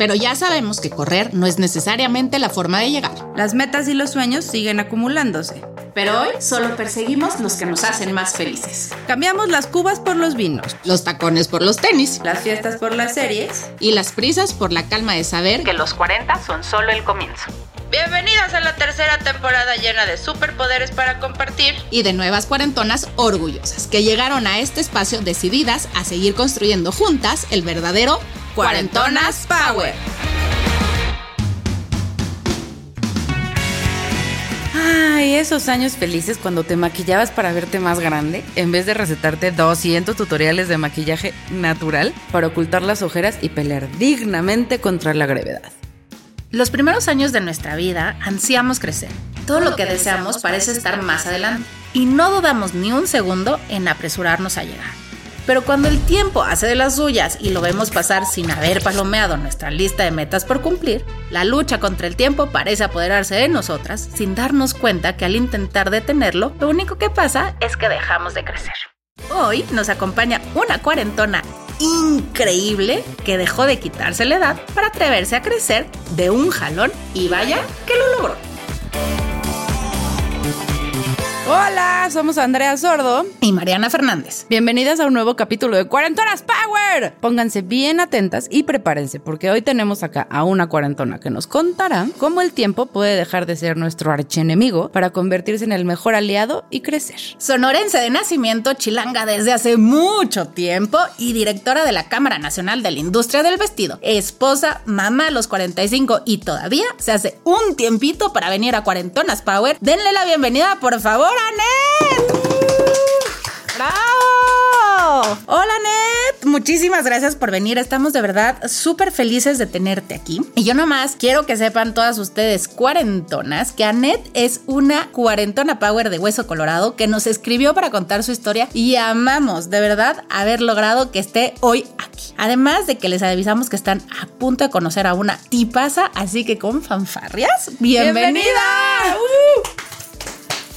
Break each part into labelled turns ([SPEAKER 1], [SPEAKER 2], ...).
[SPEAKER 1] Pero ya sabemos que correr no es necesariamente la forma de llegar.
[SPEAKER 2] Las metas y los sueños siguen acumulándose.
[SPEAKER 1] Pero hoy solo perseguimos los que nos hacen más felices.
[SPEAKER 2] Cambiamos las cubas por los vinos,
[SPEAKER 1] Los tacones por los tenis
[SPEAKER 2] las fiestas por las series.
[SPEAKER 1] y las prisas por la calma de saber que los 40 son solo el comienzo.
[SPEAKER 2] Bienvenidas a la tercera temporada llena de superpoderes para compartir.
[SPEAKER 1] Y de nuevas cuarentonas orgullosas que llegaron a este espacio decididas a seguir construyendo juntas el verdadero
[SPEAKER 2] Cuarentonas Power. Ay, esos años felices cuando te maquillabas para verte más grande, en vez de recetarte 200 tutoriales de maquillaje natural para ocultar las ojeras y pelear dignamente contra la gravedad.
[SPEAKER 3] Los primeros años de nuestra vida ansiamos crecer. Todo lo que deseamos parece estar más adelante y no dudamos ni un segundo en apresurarnos a llegar. Pero cuando el tiempo hace de las suyas y lo vemos pasar sin haber palomeado nuestra lista de metas por cumplir, la lucha contra el tiempo parece apoderarse de nosotras sin darnos cuenta que al intentar detenerlo, lo único que pasa es que dejamos de crecer. Hoy nos acompaña una cuarentona increíble que dejó de quitarse la edad para atreverse a crecer de un jalón y vaya que lo logró.
[SPEAKER 2] Hola, somos Andrea Sordo.
[SPEAKER 3] Y Mariana Fernández.
[SPEAKER 2] Bienvenidas a un nuevo capítulo de Cuarentonas Power. Pónganse bien atentas y prepárense porque hoy tenemos acá a una cuarentona que nos contará cómo el tiempo puede dejar de ser nuestro archienemigo para convertirse en el mejor aliado y crecer.
[SPEAKER 3] Sonorense de nacimiento, chilanga desde hace mucho tiempo y directora de la Cámara Nacional de la Industria del Vestido. Esposa, mamá a los 45 y todavía se hace un tiempito para venir a Cuarentonas Power. Denle la bienvenida, por favor, a Net. ¡Bravo! Hola, Net. Muchísimas gracias por venir. Estamos de verdad súper felices de tenerte aquí. Y yo nomás quiero que sepan todas ustedes cuarentonas que Anet es una cuarentona power de hueso colorado que nos escribió para contar su historia y amamos de verdad haber logrado que esté hoy aquí. Además de que les avisamos que están a punto de conocer a una tipaza, así que con fanfarrias, bienvenida.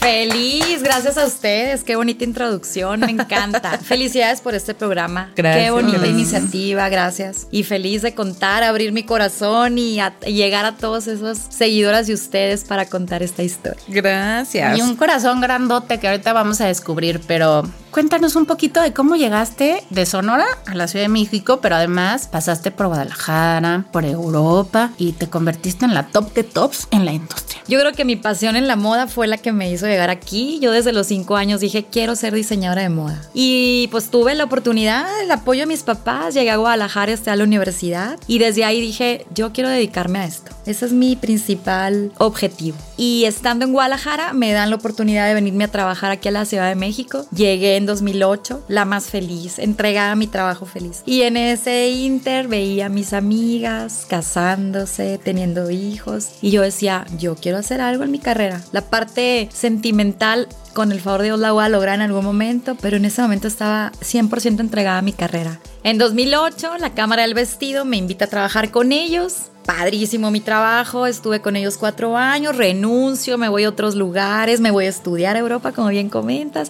[SPEAKER 4] Feliz, gracias a ustedes. Qué bonita introducción, me encanta. Felicidades por este programa.
[SPEAKER 2] Gracias.
[SPEAKER 4] Qué bonita
[SPEAKER 2] Gracias.
[SPEAKER 4] iniciativa, gracias. Y feliz de contar, abrir mi corazón y, a- y llegar a todos esos seguidoras de ustedes para contar esta historia.
[SPEAKER 2] Gracias.
[SPEAKER 3] Y un corazón grandote que ahorita vamos a descubrir, pero cuéntanos un poquito de cómo llegaste de Sonora a la Ciudad de México, pero además pasaste por Guadalajara, por Europa y te convertiste en la top de tops en la industria.
[SPEAKER 4] Yo creo que mi pasión en la moda fue la que me hizo llegar aquí. Yo desde los cinco años dije, quiero ser diseñadora de moda. Y pues tuve la oportunidad, el apoyo de mis papás, llegué a Guadalajara, estudié a la universidad y desde ahí dije, yo quiero dedicarme a esto. Ese es mi principal objetivo. Y estando en Guadalajara me dan la oportunidad de venirme a trabajar aquí a la Ciudad de México. Llegué en 2008, la más feliz, entregada a mi trabajo feliz. Y en ese inter veía a mis amigas casándose, teniendo hijos. Y yo decía, yo quiero hacer algo en mi carrera. La parte sentimental con el favor de Dios la voy a lograr en algún momento, pero en ese momento estaba 100% entregada a mi carrera. En 2008, la Cámara del Vestido me invita a trabajar con ellos. Padrísimo mi trabajo, estuve con ellos cuatro años, renuncio, me voy a otros lugares, me voy a estudiar a Europa, como bien comentas.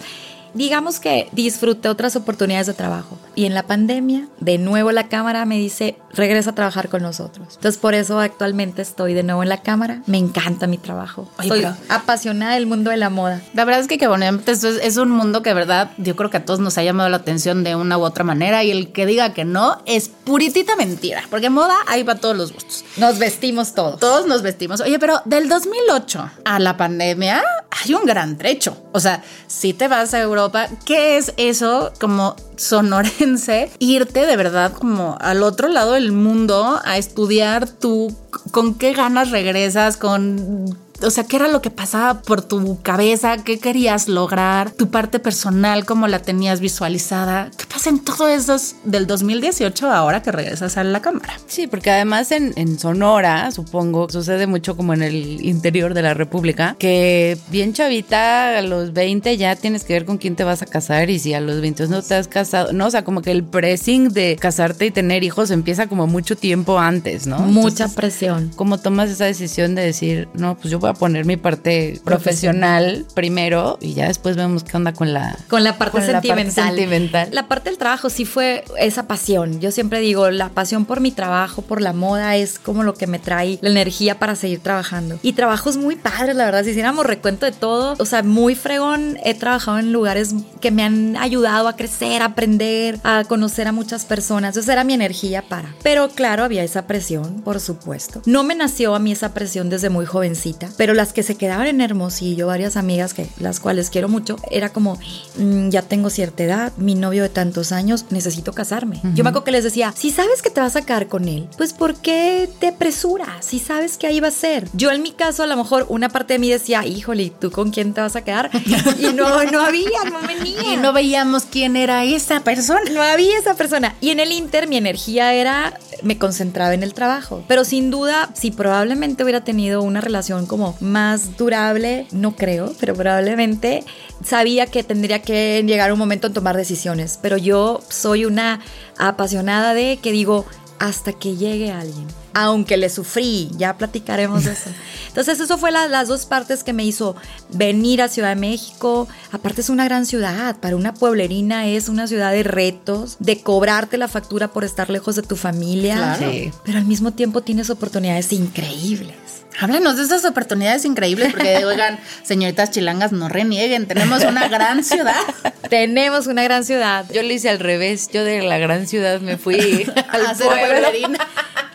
[SPEAKER 4] Digamos que disfruté otras oportunidades de trabajo. Y en la pandemia, de nuevo la cámara me dice, regresa a trabajar con nosotros. Entonces por eso actualmente estoy de nuevo en la cámara. Me encanta mi trabajo.
[SPEAKER 3] Oye,
[SPEAKER 4] Estoy
[SPEAKER 3] pero-
[SPEAKER 4] apasionada del mundo de la moda.
[SPEAKER 3] La verdad es que, que esto es, es un mundo que, verdad, yo creo que a todos nos ha llamado la atención de una u otra manera y el que diga que no es puritita mentira, porque moda hay para todos los gustos.
[SPEAKER 4] Nos vestimos todos.
[SPEAKER 3] Todos nos vestimos. Oye, pero del 2008 a la pandemia hay un gran trecho. O sea, si te vas a Europa, ¿qué es eso como sonorense? Irte de verdad como al otro lado del mundo a estudiar tú, con qué ganas regresas, con O sea, ¿qué era lo que pasaba por tu cabeza? ¿Qué querías lograr? Tu parte personal, ¿cómo la tenías visualizada? ¿Qué pasa en todo eso del 2018 ahora que regresas a la cámara?
[SPEAKER 2] Sí, porque además en, en Sonora, supongo, sucede mucho como en el interior de la República, que bien chavita, a los 20 ya tienes que ver con quién te vas a casar y si a los 20 no te has casado, no, o sea, como que el pressing de casarte y tener hijos empieza como mucho tiempo antes, ¿no?
[SPEAKER 4] Mucha presión.
[SPEAKER 2] ¿Cómo tomas esa decisión de decir, no, pues yo voy a poner mi parte profesional primero y ya después vemos qué onda con la
[SPEAKER 4] con la parte,
[SPEAKER 2] con la
[SPEAKER 4] sentimental.
[SPEAKER 2] parte sentimental?
[SPEAKER 4] La parte del trabajo sí fue esa pasión. Yo siempre digo, la pasión por mi trabajo, por la moda, es como lo que me trae la energía para seguir trabajando. Y trabajos muy padres, la verdad. Si hiciéramos recuento de todo, o sea, muy fregón. He trabajado en lugares que me han ayudado a crecer, a aprender, a conocer a muchas personas. Esa era mi energía para. Pero claro, había esa presión, por supuesto. No me nació a mí esa presión desde muy jovencita, pero las que se quedaban en Hermosillo, varias amigas que las cuales quiero mucho, era como, mm, ya tengo cierta edad, mi novio de tantos años, necesito casarme. Yo me acuerdo que les decía, si sabes que te vas a casar con él, pues ¿por qué te apresuras? Si sabes que ahí va a ser. Yo en mi caso, a lo mejor una parte de mí decía, híjole, ¿y ¿tú con quién te vas a quedar? Y no, no había, no venía.
[SPEAKER 3] Y no veíamos quién era esa persona.
[SPEAKER 4] No había esa persona. Y en el Inter mi energía era, me concentraba en el trabajo. Pero sin duda, si probablemente hubiera tenido una relación como más durable, no creo, pero probablemente sabía que tendría que llegar un momento en tomar decisiones. Pero yo soy una apasionada de que digo, hasta que llegue alguien. Aunque le sufrí, ya platicaremos de eso. Entonces, eso fue la- las dos partes que me hizo venir a Ciudad de México. Aparte, es una gran ciudad. Para una pueblerina es una ciudad de retos, de cobrarte la factura por estar lejos de tu familia.
[SPEAKER 3] Claro.
[SPEAKER 2] Sí.
[SPEAKER 4] Pero al mismo tiempo tienes oportunidades increíbles.
[SPEAKER 3] Háblanos de esas oportunidades increíbles, porque oigan, señoritas chilangas, no renieguen, tenemos una gran ciudad.
[SPEAKER 4] Tenemos una gran ciudad.
[SPEAKER 2] Yo le hice al revés, yo de la gran ciudad me fui al
[SPEAKER 3] A ser
[SPEAKER 2] pueblo.
[SPEAKER 3] pueblerina.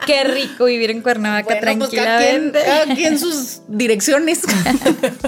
[SPEAKER 4] Qué rico vivir en Cuernavaca
[SPEAKER 3] Bueno, pues cada quien,
[SPEAKER 4] tranquilamente.
[SPEAKER 3] cada quien sus direcciones.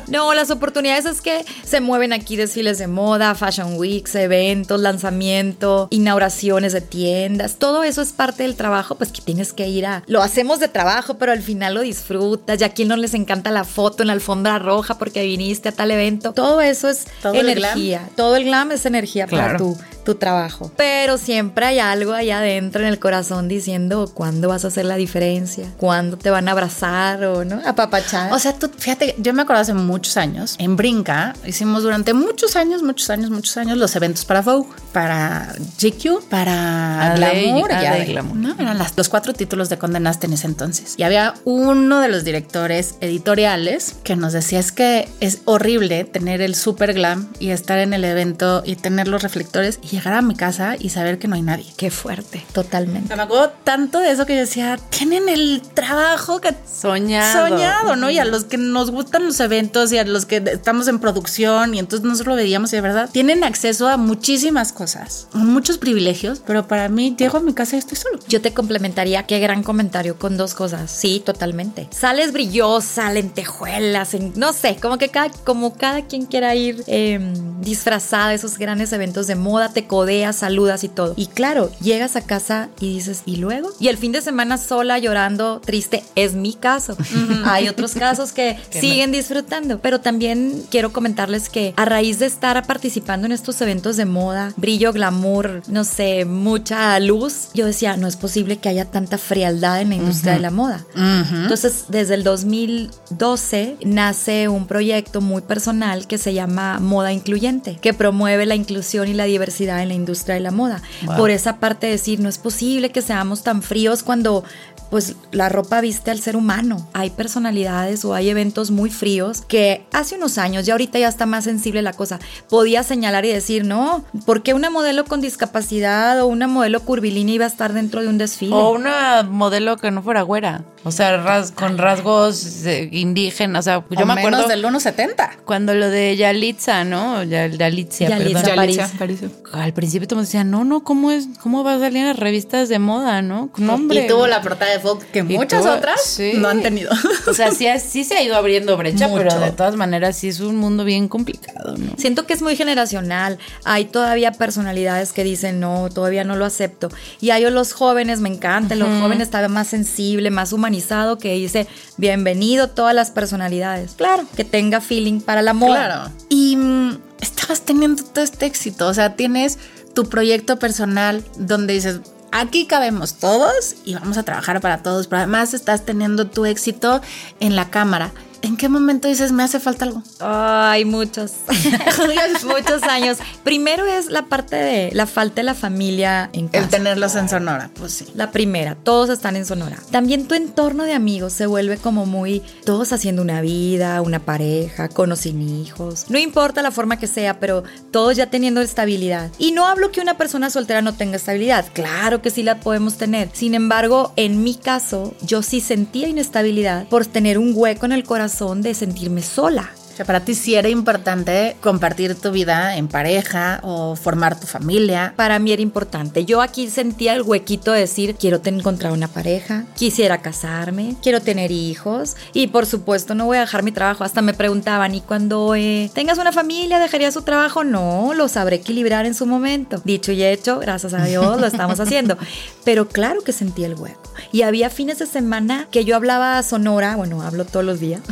[SPEAKER 4] No, las oportunidades es que se mueven aquí desfiles de moda, fashion weeks, eventos, lanzamiento, inauguraciones de tiendas. Todo eso es parte del trabajo, pues que tienes que ir a. Lo hacemos de trabajo, pero al final lo disfrutas. Ya a quien no les encanta la foto en la alfombra roja porque viniste a tal evento. Todo eso es
[SPEAKER 3] Todo el
[SPEAKER 4] energía. Todo el glam es energía para tu, tu trabajo. Pero siempre hay algo allá adentro en el corazón diciendo cuándo vas a hacer la diferencia, cuándo te van a abrazar o no, apapachar.
[SPEAKER 3] O sea, tú, fíjate, yo me acuerdo hace muchos años, en Brinca, hicimos durante muchos años, muchos años, muchos años los eventos para Vogue, para GQ, para Glamour. y.
[SPEAKER 2] Glamour.
[SPEAKER 3] No, eran las- los cuatro títulos de Condenaste en ese entonces. Y había uno de los directores editoriales que nos decía es que es horrible tener el super glam y estar en el evento y tener los reflectores y llegar a mi casa y saber que no hay nadie.
[SPEAKER 4] Qué fuerte, totalmente.
[SPEAKER 3] Me acuerdo tanto de eso que yo decía, tienen el trabajo que
[SPEAKER 2] Soñado.
[SPEAKER 3] soñado, ¿no? Y a los que nos gustan los eventos y a los que estamos en producción y entonces nosotros lo veíamos y de verdad tienen acceso a muchísimas cosas, a muchos privilegios, pero para mí llego a mi casa y estoy solo.
[SPEAKER 4] Yo te complementaría, qué gran comentario con dos cosas. Sí, totalmente. Sales brillosa, lentejuelas, en- no sé, como que cada, como cada quien quiera ir eh, disfrazada de esos grandes eventos de moda, te codeas, saludas y todo. Y claro, llegas a casa y dices, ¿y luego? Y el fin de semana sola, llorando, triste, es mi caso. Hay otros casos que siguen disfrutando, pero también quiero comentarles que a raíz de estar participando en estos eventos de moda, brillo, glamour, no sé, mucha luz, yo decía, no es posible que haya tanta frialdad en la industria de la moda. Entonces, desde el 2012 nace un proyecto muy personal que se llama Moda Incluyente, que promueve la inclusión y la diversidad en la industria de la moda. Por esa parte de decir, no es posible que seamos tan fríos cuando cuando pues la ropa viste al ser humano. Hay personalidades o hay eventos muy fríos que hace unos años, ya ahorita ya está más sensible la cosa, podía señalar y decir, no, ¿por qué una modelo con discapacidad o una modelo curvilínea iba a estar dentro de un desfile?
[SPEAKER 2] O una modelo que no fuera güera. O sea, ras- con rasgos eh, indígenas. O sea, yo
[SPEAKER 3] O
[SPEAKER 2] me acuerdo
[SPEAKER 3] menos del 1.70.
[SPEAKER 2] cuando lo de Yalitza, ¿no? Ya- Yalitzia,
[SPEAKER 4] Yalitza
[SPEAKER 2] perdón.
[SPEAKER 4] París.
[SPEAKER 2] Al principio todos decían, no, no, ¿cómo es? ¿Cómo va a salir en las revistas de moda, no? No, hombre.
[SPEAKER 3] Y tuvo la portada de Que muchas otras
[SPEAKER 2] sí.
[SPEAKER 3] no han tenido.
[SPEAKER 2] O sea, sí, sí se ha ido abriendo brecha,
[SPEAKER 3] Mucho.
[SPEAKER 2] pero de todas maneras sí es un mundo bien complicado, ¿no?
[SPEAKER 4] Siento que es muy generacional. Hay todavía personalidades que dicen, no, todavía no lo acepto. Y hay los jóvenes, me encantan, los jóvenes están más sensibles, más humanizado que dice bienvenido todas las personalidades. Claro, que tenga feeling para la moda. Claro.
[SPEAKER 3] Y mm, estabas teniendo todo este éxito, o sea, tienes tu proyecto personal donde dices, aquí cabemos todos y vamos a trabajar para todos, pero además estás teniendo tu éxito en la cámara. ¿En qué momento dices, me hace falta algo?
[SPEAKER 4] Ay, muchos. muchos años. Primero es la parte de la falta de la familia en casa.
[SPEAKER 3] El tenerlos en Sonora,
[SPEAKER 4] pues sí. La primera, todos están en Sonora. También tu entorno de amigos se vuelve como muy, todos haciendo una vida, una pareja, con o sin hijos. No importa la forma que sea, pero todos ya teniendo estabilidad. Y no hablo que una persona soltera no tenga estabilidad. Claro que sí la podemos tener. Sin embargo, en mi caso, yo sí sentía inestabilidad por tener un hueco en el corazón de sentirme sola
[SPEAKER 3] para ti sí era importante compartir tu vida en pareja o formar tu familia.
[SPEAKER 4] Para mí era importante. Yo aquí sentía el huequito de decir, quiero encontrar una pareja, quisiera casarme, quiero tener hijos y por supuesto no voy a dejar mi trabajo. Hasta me preguntaban, ¿y cuando eh, tengas una familia dejarías su trabajo? No, lo sabré equilibrar en su momento. Dicho y hecho, gracias a Dios lo estamos haciendo. Pero claro que sentí el hueco. Y había fines de semana que yo hablaba Sonora, bueno, hablo todos los días,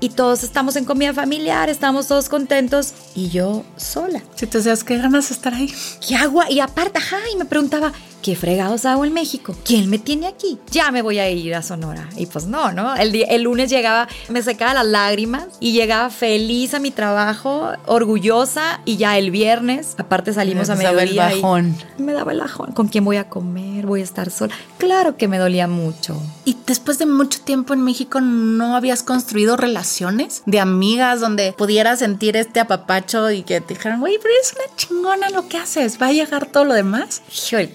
[SPEAKER 4] y todos estamos en comida familiar, estamos todos contentos y yo sola.
[SPEAKER 3] Si te decías, qué ganas de estar ahí.
[SPEAKER 4] ¿Qué agua? Y aparte, ajá, y me preguntaba, ¿qué fregados hago en México? ¿Quién me tiene aquí? Ya me voy a ir a Sonora. Y pues no, ¿no? El, día, el lunes llegaba, me secaba las lágrimas y llegaba feliz a mi trabajo, orgullosa. Y ya el viernes, aparte salimos a mediodía.
[SPEAKER 2] Me daba el bajón.
[SPEAKER 4] me daba el bajón. ¿Con quién voy a comer? ¿Voy a estar sola? Claro que me dolía mucho.
[SPEAKER 3] ¿Y después de mucho tiempo en México no habías construido relaciones de amigas donde pudieras sentir este apapacho y que te dijeran, güey, pero es una chingona lo que haces, va a llegar todo lo demás?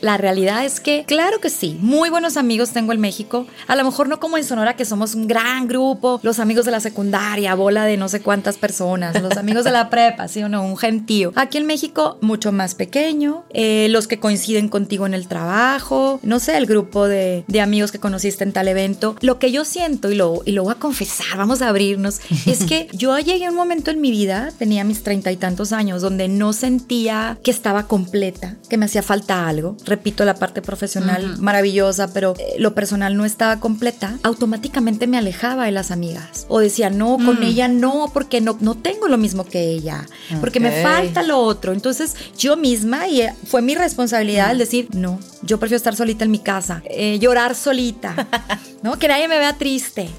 [SPEAKER 4] La realidad realidad es que, claro que sí, muy buenos amigos tengo en México. A lo mejor no como en Sonora, que somos un gran grupo, los amigos de la secundaria, bola de no sé cuántas personas, los amigos de la prepa, sí o no, un gentío. Aquí en México, mucho más pequeño, eh, los que coinciden contigo en el trabajo, no sé, el grupo de, de, amigos que conociste en tal evento. Lo que yo siento, y lo, y lo voy a confesar, vamos a abrirnos, es que yo llegué a un momento en mi vida, tenía mis treinta y tantos años, donde no sentía que estaba completa, que me hacía falta algo. Repito, la parte profesional maravillosa, pero eh, lo personal no estaba completa, automáticamente me alejaba de las amigas. O decía, no, con mm. ella no, porque no, no tengo lo mismo que ella, porque me falta lo otro. Entonces yo misma, y eh, fue mi responsabilidad el decir, no, yo prefiero estar solita en mi casa, eh, llorar solita, ¿no? Que nadie me vea triste.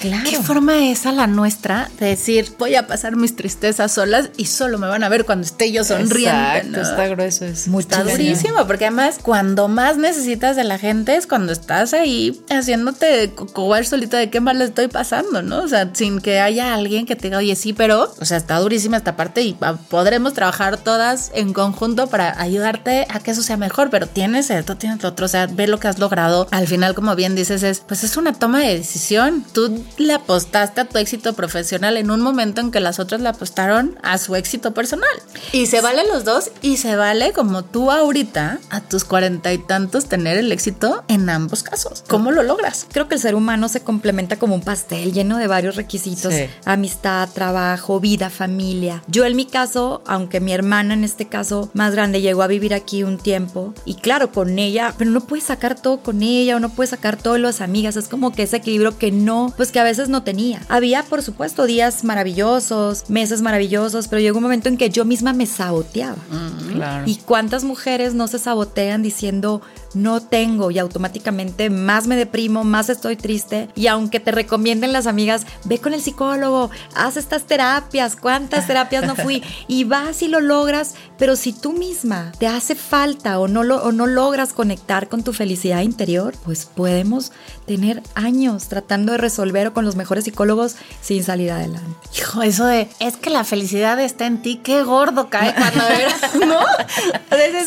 [SPEAKER 3] Claro. ¿Qué forma es a la nuestra de decir, voy a pasar mis tristezas solas y solo me van a ver cuando esté yo sonriendo?
[SPEAKER 2] Exacto, está grueso eso.
[SPEAKER 3] Está durísimo, porque además cuando más necesitas de la gente es cuando estás ahí haciéndote cobar solita de qué mal le estoy pasando, ¿no? O sea, sin que haya alguien que te diga, oye, sí, pero, o sea, está durísima esta parte y podremos trabajar todas en conjunto para ayudarte a que eso sea mejor, pero tienes esto, tienes lo otro, o sea, ve lo que has logrado. Al final, como bien dices, es, pues es una toma de decisión. Tú le apostaste a tu éxito profesional en un momento en que las otras le apostaron a su éxito personal. Y se vale los dos y se vale como tú ahorita, a tus cuarenta y tantos, tener el éxito en ambos casos. ¿Cómo lo logras?
[SPEAKER 4] Creo que el ser humano se complementa como un pastel lleno de varios requisitos. Amistad, trabajo, vida, familia. Yo en mi caso, aunque mi hermana en este caso más grande llegó a vivir aquí un tiempo y claro, con ella, pero no puedes sacar todo con ella o no puedes sacar todo las amigas. Es como que ese equilibrio que no, pues que a veces no tenía. Había, por supuesto, días maravillosos, meses maravillosos, pero llegó un momento en que yo misma me saboteaba. Mm, ¿Y cuántas mujeres no se sabotean diciendo, no tengo y automáticamente más me deprimo, más estoy triste y aunque te recomienden las amigas, ve con el psicólogo, haz estas terapias, cuántas terapias no fui y vas y lo logras, pero si tú misma te hace falta o no, lo, o no logras conectar con tu felicidad interior, pues podemos tener años tratando de resolver o con los mejores psicólogos sin salir adelante.
[SPEAKER 3] Hijo, eso de es que la felicidad está en ti, qué gordo cae cuando ¿no?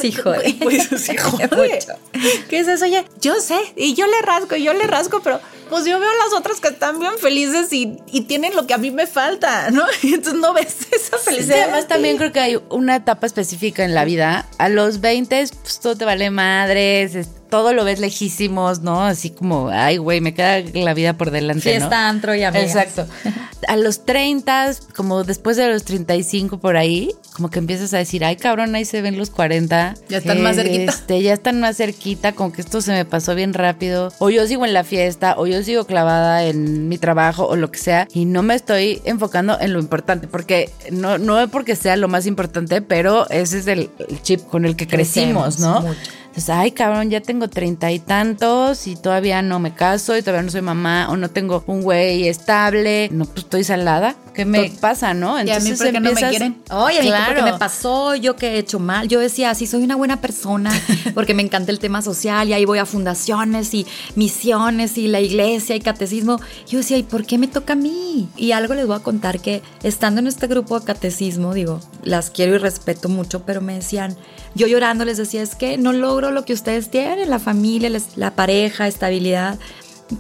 [SPEAKER 4] sí, joder.
[SPEAKER 3] Pues sí, joder. ¿Qué es eso? Oye, yo sé, y yo le rasgo, y yo le rasgo, pero pues yo veo a las otras que están bien felices y, tienen lo que a mí me falta, ¿no? Y entonces no ves esa felicidad.
[SPEAKER 2] además también creo que hay una etapa específica en la vida. A los 20, pues todo te vale madres, todo lo ves lejísimos, ¿no? Así como, ay, güey, me queda la vida por delante,
[SPEAKER 4] Fiesta, antro y amigas.
[SPEAKER 2] Exacto. A los 30, como después de los 35 por ahí, como que empiezas a decir, ay, cabrón, ahí se ven los 40.
[SPEAKER 3] Ya están más cerquita.
[SPEAKER 2] Este, ya están más cerquita, como que esto se me pasó bien rápido. O yo sigo en la fiesta, o yo sigo clavada en mi trabajo, o lo que sea, y no me estoy enfocando en lo importante, porque no, no es porque sea lo más importante, pero ese es el, el chip con el que crecimos,
[SPEAKER 4] Crecemos
[SPEAKER 2] ¿no?
[SPEAKER 4] mucho.
[SPEAKER 2] Entonces, ay, cabrón, ya tengo treinta y tantos y todavía no me caso y todavía no soy mamá o no tengo un güey estable. No, pues estoy salada. ¿Qué me pasa, no?
[SPEAKER 3] ¿Y a mí qué no me quieren?
[SPEAKER 4] Oye,
[SPEAKER 2] Claro.
[SPEAKER 4] me pasó, yo que he hecho mal. Yo decía, sí, soy una buena persona, porque me encanta el tema social y ahí voy a fundaciones y misiones y la iglesia y catecismo. Yo decía, ¿y por qué me toca a mí? Y algo les voy a contar que estando en este grupo de catecismo, digo, las quiero y respeto mucho, pero me decían, yo llorando les decía, es que no logro lo que ustedes tienen, la familia, la pareja, estabilidad.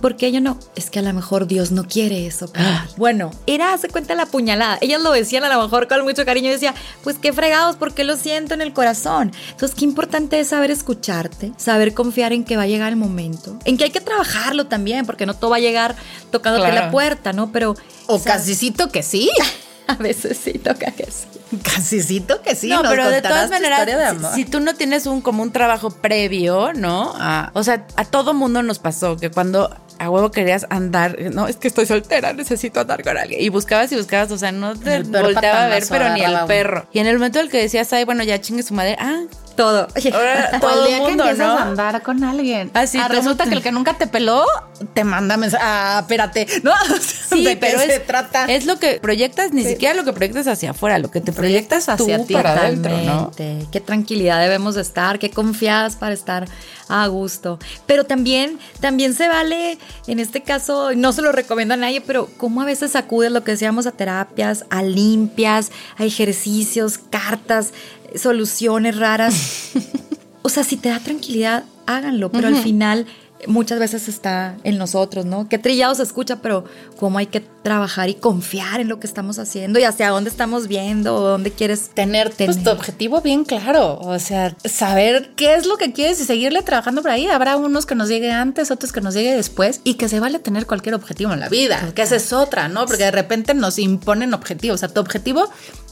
[SPEAKER 4] ¿Por qué yo no? Es que a lo mejor Dios no quiere eso. para mí. Bueno, era, hace cuenta la puñalada. Ellas lo decían a lo mejor con mucho cariño. Yo decía, pues qué fregados, porque lo siento en el corazón. Entonces, qué importante es saber escucharte, saber confiar en que va a llegar el momento, en que hay que trabajarlo también, porque no todo va a llegar tocándote
[SPEAKER 2] Claro.
[SPEAKER 4] la puerta, ¿no? Pero
[SPEAKER 3] O
[SPEAKER 4] ¿sabes?
[SPEAKER 3] casicito que sí.
[SPEAKER 4] a veces sí toca que sí.
[SPEAKER 3] Casicito que sí.
[SPEAKER 2] no,
[SPEAKER 3] nos
[SPEAKER 2] pero de todas maneras, si-
[SPEAKER 3] amor.
[SPEAKER 2] si, tú no tienes un como un trabajo previo, ¿no? A- o sea, a todo mundo nos pasó que cuando a huevo querías andar, no, es que estoy soltera, necesito andar con alguien. Y buscabas y buscabas, o sea, no te volteaba a ver, pero ni el perro. Y en el momento en el que decías, ay, bueno, ya chingue su madre, ah,
[SPEAKER 4] Todo.
[SPEAKER 2] ahora
[SPEAKER 3] O
[SPEAKER 2] todo
[SPEAKER 3] el día
[SPEAKER 2] mundo,
[SPEAKER 3] que empiezas
[SPEAKER 2] ¿no?
[SPEAKER 3] a andar con alguien.
[SPEAKER 2] Ah, sí,
[SPEAKER 3] Ah,
[SPEAKER 2] todo
[SPEAKER 3] resulta que el que nunca te peló te manda mensaje. Ah, espérate. No,
[SPEAKER 2] Sí,
[SPEAKER 3] ¿de qué
[SPEAKER 2] pero
[SPEAKER 3] se trata?
[SPEAKER 2] es lo que proyectas, ni siquiera lo que proyectas hacia afuera, lo que te proyectas hacia
[SPEAKER 3] hacia
[SPEAKER 2] tú
[SPEAKER 3] ti.
[SPEAKER 2] para adentro, ¿no?
[SPEAKER 4] Qué tranquilidad debemos de estar, qué confiadas para estar a gusto. Pero también, también se vale, en este caso, no se lo recomiendo a nadie, pero cómo a veces acudes lo que decíamos a terapias, a limpias, a ejercicios, cartas, soluciones raras. o sea, si te da tranquilidad, háganlo, pero al final muchas veces está en nosotros, ¿no? Qué trillado se escucha, pero cómo hay que trabajar y confiar en lo que estamos haciendo y hacia dónde estamos viendo o dónde quieres
[SPEAKER 3] tener pues, tu objetivo bien claro, o sea, saber qué es lo que quieres y seguirle trabajando por ahí. Habrá unos que nos llegue antes, otros que nos llegue después y que se vale tener cualquier objetivo en la vida, que esa es otra, ¿no? Porque de repente nos imponen objetivos, o sea, tu objetivo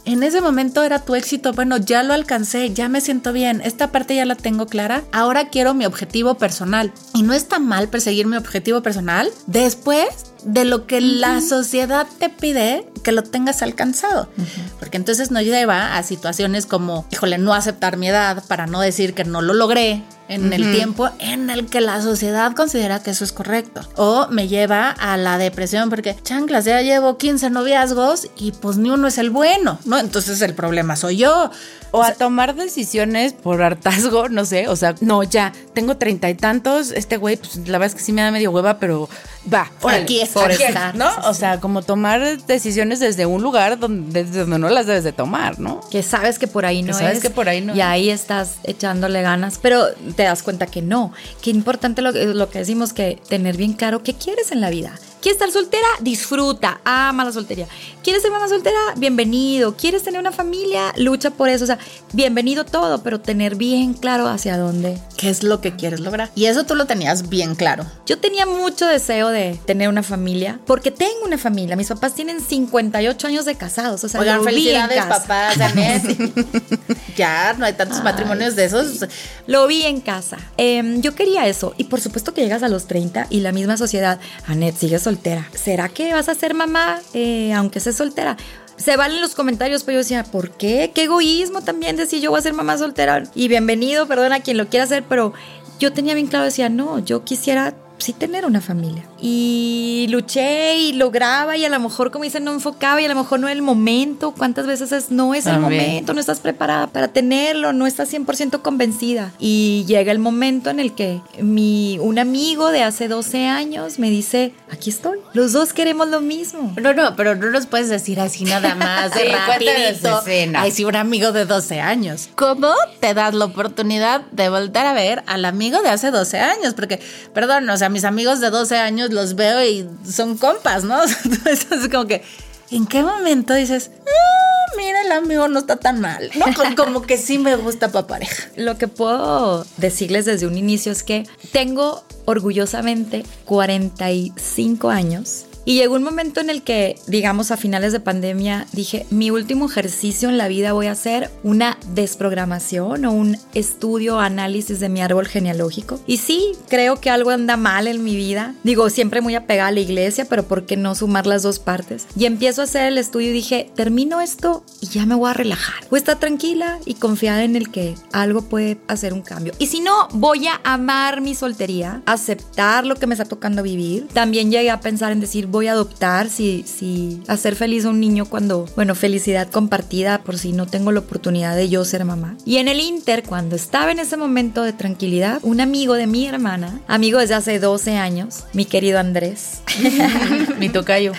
[SPEAKER 3] en ese momento era tu éxito, bueno, ya lo alcancé, ya me siento bien, esta parte ya la tengo clara, ahora quiero mi objetivo personal. Y no está mal perseguir mi objetivo personal después de lo que la sociedad te pide que lo tengas alcanzado. Porque entonces nos lleva a situaciones como, híjole, no aceptar mi edad para no decir que no lo logré en el tiempo en el que la sociedad considera que eso es correcto. O me lleva a la depresión porque, chanclas, ya llevo 15 noviazgos y pues ni uno es el bueno, ¿no? Entonces el problema soy yo.
[SPEAKER 2] O a tomar decisiones por hartazgo, no sé, o sea, no, ya, tengo treinta y tantos, este güey, pues la verdad es que sí me da medio hueva, pero va, órale,
[SPEAKER 3] Aquí es,
[SPEAKER 2] por
[SPEAKER 3] aquí es,
[SPEAKER 2] estar, ¿no? O sea, como tomar decisiones desde un lugar donde, donde no las debes de tomar, ¿no?
[SPEAKER 4] que sabes que por ahí no
[SPEAKER 2] Que sabes
[SPEAKER 4] es.
[SPEAKER 2] que por ahí no
[SPEAKER 4] Y
[SPEAKER 2] es.
[SPEAKER 4] ahí estás echándole ganas, pero te das cuenta que no. Qué importante lo, que- lo que decimos, que tener bien claro qué quieres en la vida. ¿Quieres estar soltera? Disfruta, ama la soltería. ¿Quieres ser mamá soltera? Bienvenido. ¿Quieres tener una familia? Lucha por eso. O sea, bienvenido todo, pero tener bien claro hacia dónde.
[SPEAKER 3] ¿Qué es lo que quieres lograr? Y eso tú lo tenías bien claro.
[SPEAKER 4] Yo tenía mucho deseo de tener una familia, porque tengo una familia. Mis papás tienen 58 años de casados. O sea,
[SPEAKER 3] Oigan, felicidades, papás, ya, no hay tantos matrimonios de esos.
[SPEAKER 4] Lo vi en casa. Em, yo quería eso. Y por supuesto que llegas a los 30 y la misma sociedad. Anet, sigue soltera. ¿Será que vas a ser mamá eh, aunque seas soltera? Se valen los comentarios, pero yo decía, ¿por qué? Qué egoísmo también decir yo voy a ser mamá soltera. Y bienvenido, perdón a quien lo quiera hacer, pero yo tenía bien claro, decía, no, yo quisiera sí tener una familia. Y luché y lograba y a lo mejor, como dicen, no enfocaba y a lo mejor no era el momento. ¿Cuántas veces es, no es el
[SPEAKER 2] También.
[SPEAKER 4] momento? No estás preparada para tenerlo, no estás 100% convencida. Y llega el momento en el que mi, un amigo de hace 12 años me dice, aquí estoy. Los dos queremos lo mismo.
[SPEAKER 3] No, no, pero no nos puedes decir así nada más de
[SPEAKER 2] Sí,
[SPEAKER 3] rapidito. Ay, sí, un amigo de 12 años. ¿Cómo te das la oportunidad de volver a ver al amigo de hace 12 años? Porque, perdón, o sea, mis amigos de 12 años los veo y son compas, ¿no? Entonces es como que, ¿en qué momento dices, "Ah, mira, el amigo no está tan mal. No, como que sí me gusta para pareja.
[SPEAKER 4] Lo que puedo decirles desde un inicio es que tengo orgullosamente 45 años y llegó un momento en el que, digamos, a finales de pandemia, dije, mi último ejercicio en la vida voy a hacer una desprogramación o un estudio, análisis de mi árbol genealógico. Y sí, creo que algo anda mal en mi vida. Digo, siempre muy apegada a la iglesia, pero ¿por qué no sumar las dos partes? Y empiezo a hacer el estudio y dije, termino esto y ya me voy a relajar. Voy a estar tranquila y confiada en el que algo puede hacer un cambio. Y si no, voy a amar mi soltería, aceptar lo que me está tocando vivir. También llegué a pensar en decir, voy a adoptar, si, si hacer feliz a un niño cuando, bueno, felicidad compartida por si no tengo la oportunidad de yo ser mamá. Y en el Inter, cuando estaba en ese momento de tranquilidad, un amigo de mi hermana, amigo desde hace 12 años, mi querido Andrés,
[SPEAKER 2] mi tocayo,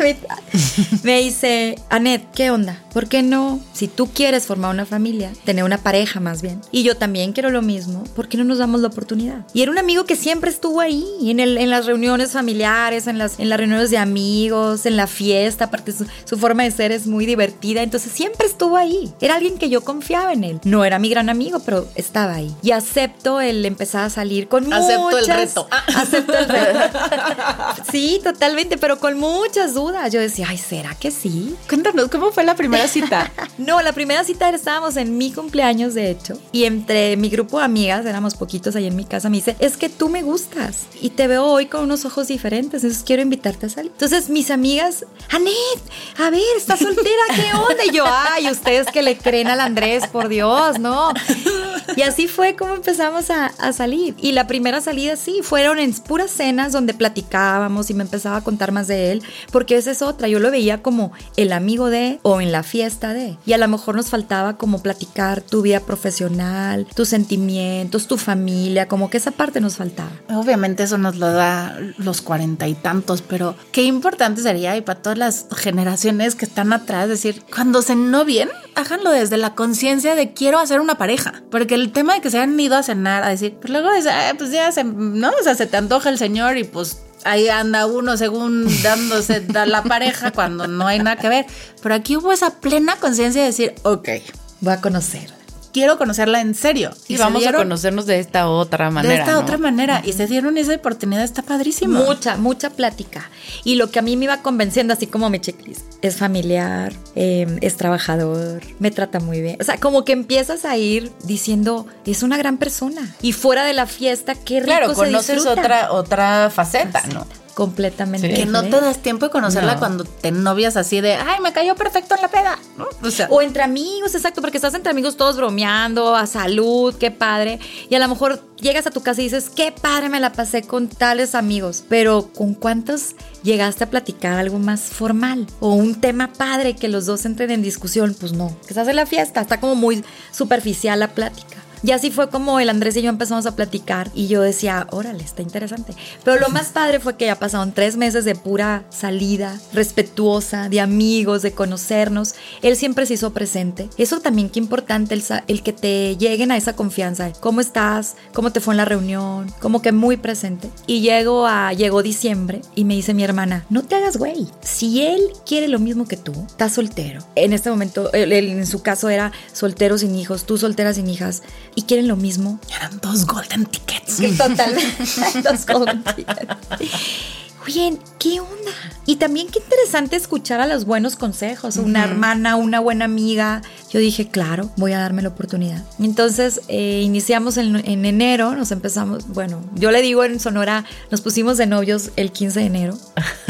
[SPEAKER 4] me dice, Anet, ¿qué onda? ¿Por qué no? Si tú quieres formar una familia, tener una pareja más bien, y yo también quiero lo mismo, ¿por qué no nos damos la oportunidad? Y era un amigo que siempre estuvo ahí, en, el, en las reuniones familiares, en las, en las reuniones de amigos, amigos, en la fiesta, aparte su, su, forma de ser es muy divertida, entonces siempre estuvo ahí. Era alguien que yo confiaba en él. No era mi gran amigo, pero estaba ahí. Y acepto el empezar a salir con
[SPEAKER 3] acepto
[SPEAKER 4] muchas...
[SPEAKER 3] el reto.
[SPEAKER 4] Acepto el reto. sí, totalmente, pero con muchas dudas. Yo decía, ay, ¿será que sí?
[SPEAKER 3] Cuéntanos, ¿cómo fue la primera cita?
[SPEAKER 4] no, la primera cita estábamos en mi cumpleaños, de hecho, y entre mi grupo de amigas, éramos poquitos ahí en mi casa, me dice, es que tú me gustas y te veo hoy con unos ojos diferentes, entonces quiero invitarte a salir. Entonces mis amigas, Anet, a ver, está soltera, ¿qué onda? Y yo, ay, ustedes que le creen al Andrés, por Dios, ¿no? Y así fue como empezamos a, salir. Y la primera salida sí, fueron en puras cenas donde platicábamos y me empezaba a contar más de él, porque esa es otra, yo lo veía como el amigo de o en la fiesta de. Y a lo mejor nos faltaba como platicar tu vida profesional, tus sentimientos, tu familia, como que esa parte nos faltaba.
[SPEAKER 3] Obviamente eso nos lo da los cuarenta y tantos, pero qué importante sería y para todas las generaciones que están atrás, decir, cuando se novien, háganlo desde la conciencia de quiero hacer una pareja, porque el tema de que se han ido a cenar, a decir, pues luego es, pues ya se, ¿no? O sea, se te antoja el señor y pues ahí anda uno según dándose a la pareja cuando no hay nada que ver. Pero aquí hubo esa plena conciencia de decir, ok,
[SPEAKER 4] voy a conocer
[SPEAKER 3] quiero conocerla en serio.
[SPEAKER 2] Y, y vamos a conocernos de esta otra manera.
[SPEAKER 3] De esta
[SPEAKER 2] ¿no?
[SPEAKER 3] otra manera. Y se dieron esa oportunidad, está padrísimo.
[SPEAKER 4] Mucha, mucha plática. Y lo que a mí me iba convenciendo, así como mi checklist, es familiar, eh, es trabajador, me trata muy bien. O sea, como que empiezas a ir diciendo, es una gran persona. Y fuera de la fiesta, qué rico
[SPEAKER 2] claro,
[SPEAKER 4] se
[SPEAKER 2] conoces
[SPEAKER 4] disfruta.
[SPEAKER 2] otra, otra faceta, ¿no?
[SPEAKER 4] Completamente.
[SPEAKER 3] Sí. Que no te das tiempo de conocerla
[SPEAKER 2] No.
[SPEAKER 3] cuando te novias así de, ay, me cayó perfecto en la peda. ¿no? O sea,
[SPEAKER 4] O entre amigos, exacto, porque estás entre amigos todos bromeando, a salud, qué padre. Y a lo mejor llegas a tu casa y dices, qué padre me la pasé con tales amigos. Pero ¿con cuántos llegaste a platicar algo más formal? O un tema padre que los dos entren en discusión. Pues no, que se hace la fiesta, está como muy superficial la plática. Y así fue como el Andrés y yo empezamos a platicar y yo decía, órale, está interesante. Pero lo más padre fue que ya pasaron tres meses de pura salida, respetuosa, de amigos, de conocernos. Él siempre se hizo presente. Eso también qué importante, el, el que te lleguen a esa confianza. ¿Cómo estás? ¿Cómo te fue en la reunión? Como que muy presente. Y llego a, llegó diciembre y me dice mi hermana, no te hagas güey. Si él quiere lo mismo que tú, está soltero. En este momento, él- él en su caso era soltero sin hijos, tú soltera sin hijas y quieren lo mismo.
[SPEAKER 3] eran dos golden tickets.
[SPEAKER 4] Totalmente. Los golden tickets. Oye, ¿qué onda? Y también qué interesante escuchar a los buenos consejos. Una hermana, una buena amiga. Yo dije, claro, voy a darme la oportunidad. Entonces, eh, iniciamos en, en enero, nos empezamos, bueno, yo le digo en Sonora, nos pusimos de novios el 15 de enero.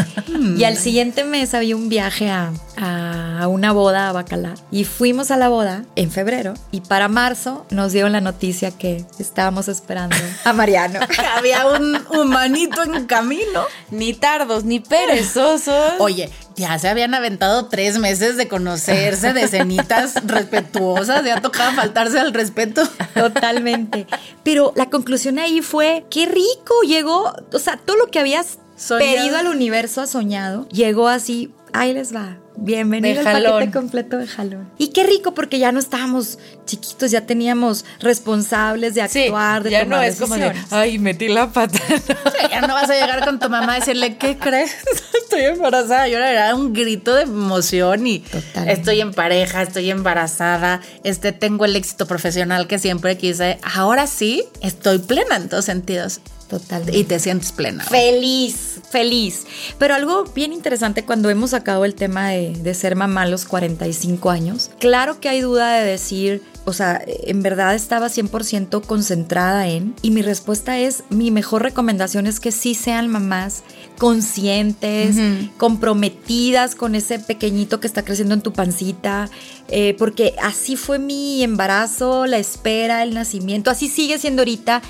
[SPEAKER 4] y al siguiente mes había un viaje a, a una boda a Bacalar. Y fuimos a la boda en febrero. Y para marzo nos dieron la noticia que estábamos esperando a Mariano.
[SPEAKER 3] Había un humanito en camino.
[SPEAKER 2] Ni tardos, ni perezosos.
[SPEAKER 3] Oye, ya se habían aventado tres meses de conocerse, de cenitas respetuosas, ya tocaba faltarse al respeto.
[SPEAKER 4] Totalmente. Pero la conclusión ahí fue, qué rico llegó, o sea, todo lo que habías
[SPEAKER 3] Soñado.
[SPEAKER 4] pedido al universo, soñado, llegó así, ahí les va. Bienvenido al paquete completo de jalón. Y qué rico porque ya no estábamos chiquitos, ya teníamos responsables de
[SPEAKER 2] Sí,
[SPEAKER 4] actuar, de
[SPEAKER 2] ya no
[SPEAKER 4] tomar
[SPEAKER 2] es como de, ay, metí la pata.
[SPEAKER 3] Ya no vas a llegar con tu mamá a decirle, ¿qué crees? estoy embarazada. Yo era un grito de emoción y estoy en pareja, estoy embarazada, este, tengo el éxito profesional que siempre quise. Ahora sí, estoy plena en todos sentidos.
[SPEAKER 4] Totalmente.
[SPEAKER 3] Y te sientes plena.
[SPEAKER 4] Feliz, feliz. Pero algo bien interesante cuando hemos sacado el tema de, de, ser mamá a los 45 años, claro que hay duda de decir, o sea, en verdad estaba 100% concentrada en, y mi respuesta es, mi mejor recomendación es que sí sean mamás conscientes, comprometidas con ese pequeñito que está creciendo en tu pancita, eh, porque así fue mi embarazo, la espera, el nacimiento, así sigue siendo ahorita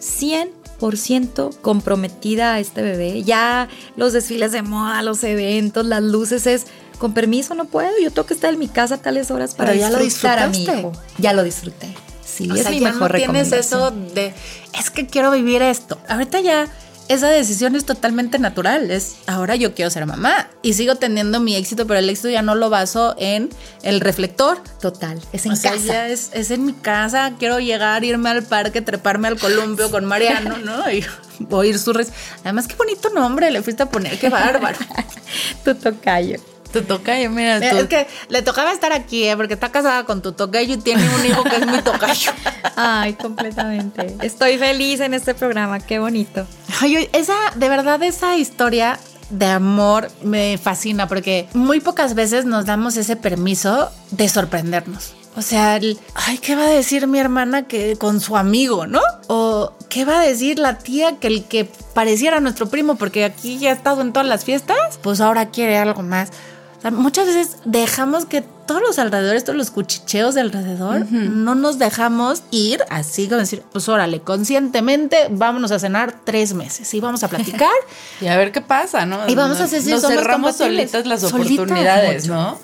[SPEAKER 4] 100% comprometida a este bebé. Ya los desfiles de moda, los eventos, las luces es con permiso no puedo, yo tengo que estar en mi casa a tales horas para
[SPEAKER 3] Pero ya
[SPEAKER 4] disfrutar
[SPEAKER 3] lo
[SPEAKER 4] a mi hijo. Ya lo disfruté. Sí,
[SPEAKER 3] o
[SPEAKER 4] es
[SPEAKER 3] sea,
[SPEAKER 4] mi
[SPEAKER 3] ya
[SPEAKER 4] mejor
[SPEAKER 3] no tienes eso de es que quiero vivir esto. Ahorita ya esa decisión es totalmente natural. Es ahora yo quiero ser mamá y sigo teniendo mi éxito, pero el éxito ya no lo baso en el reflector.
[SPEAKER 4] Total, es en
[SPEAKER 3] o sea,
[SPEAKER 4] casa.
[SPEAKER 3] ya es, es en mi casa. Quiero llegar, irme al parque, treparme al columpio con Mariano, ¿no? Y oír su res. Además, qué bonito nombre le fuiste a poner, qué bárbaro.
[SPEAKER 4] tu tocayo.
[SPEAKER 2] Tu tocayo, mira,
[SPEAKER 3] Mira,
[SPEAKER 2] tú.
[SPEAKER 3] Es que le tocaba estar aquí, ¿eh? porque está casada con tu tocayo y tiene un hijo que es mi tocayo.
[SPEAKER 4] Ay, completamente. Estoy feliz en este programa, qué bonito.
[SPEAKER 3] Ay, oye, esa, de verdad, esa historia de amor me fascina porque muy pocas veces nos damos ese permiso de sorprendernos. O sea, el, ay, ¿qué va a decir mi hermana que con su amigo, no? O ¿qué va a decir la tía que el que pareciera nuestro primo porque aquí ya ha estado en todas las fiestas? Pues ahora quiere algo más. O sea, muchas veces dejamos que todos los alrededores, todos los cuchicheos de alrededor, no nos dejamos ir así como decir, pues órale, conscientemente vámonos a cenar tres meses y vamos a platicar.
[SPEAKER 2] Y a ver qué pasa, ¿no?
[SPEAKER 3] Y vamos a
[SPEAKER 2] Nos-
[SPEAKER 3] si
[SPEAKER 2] Nos
[SPEAKER 3] somos
[SPEAKER 2] cerramos solitas las oportunidades. ¿no?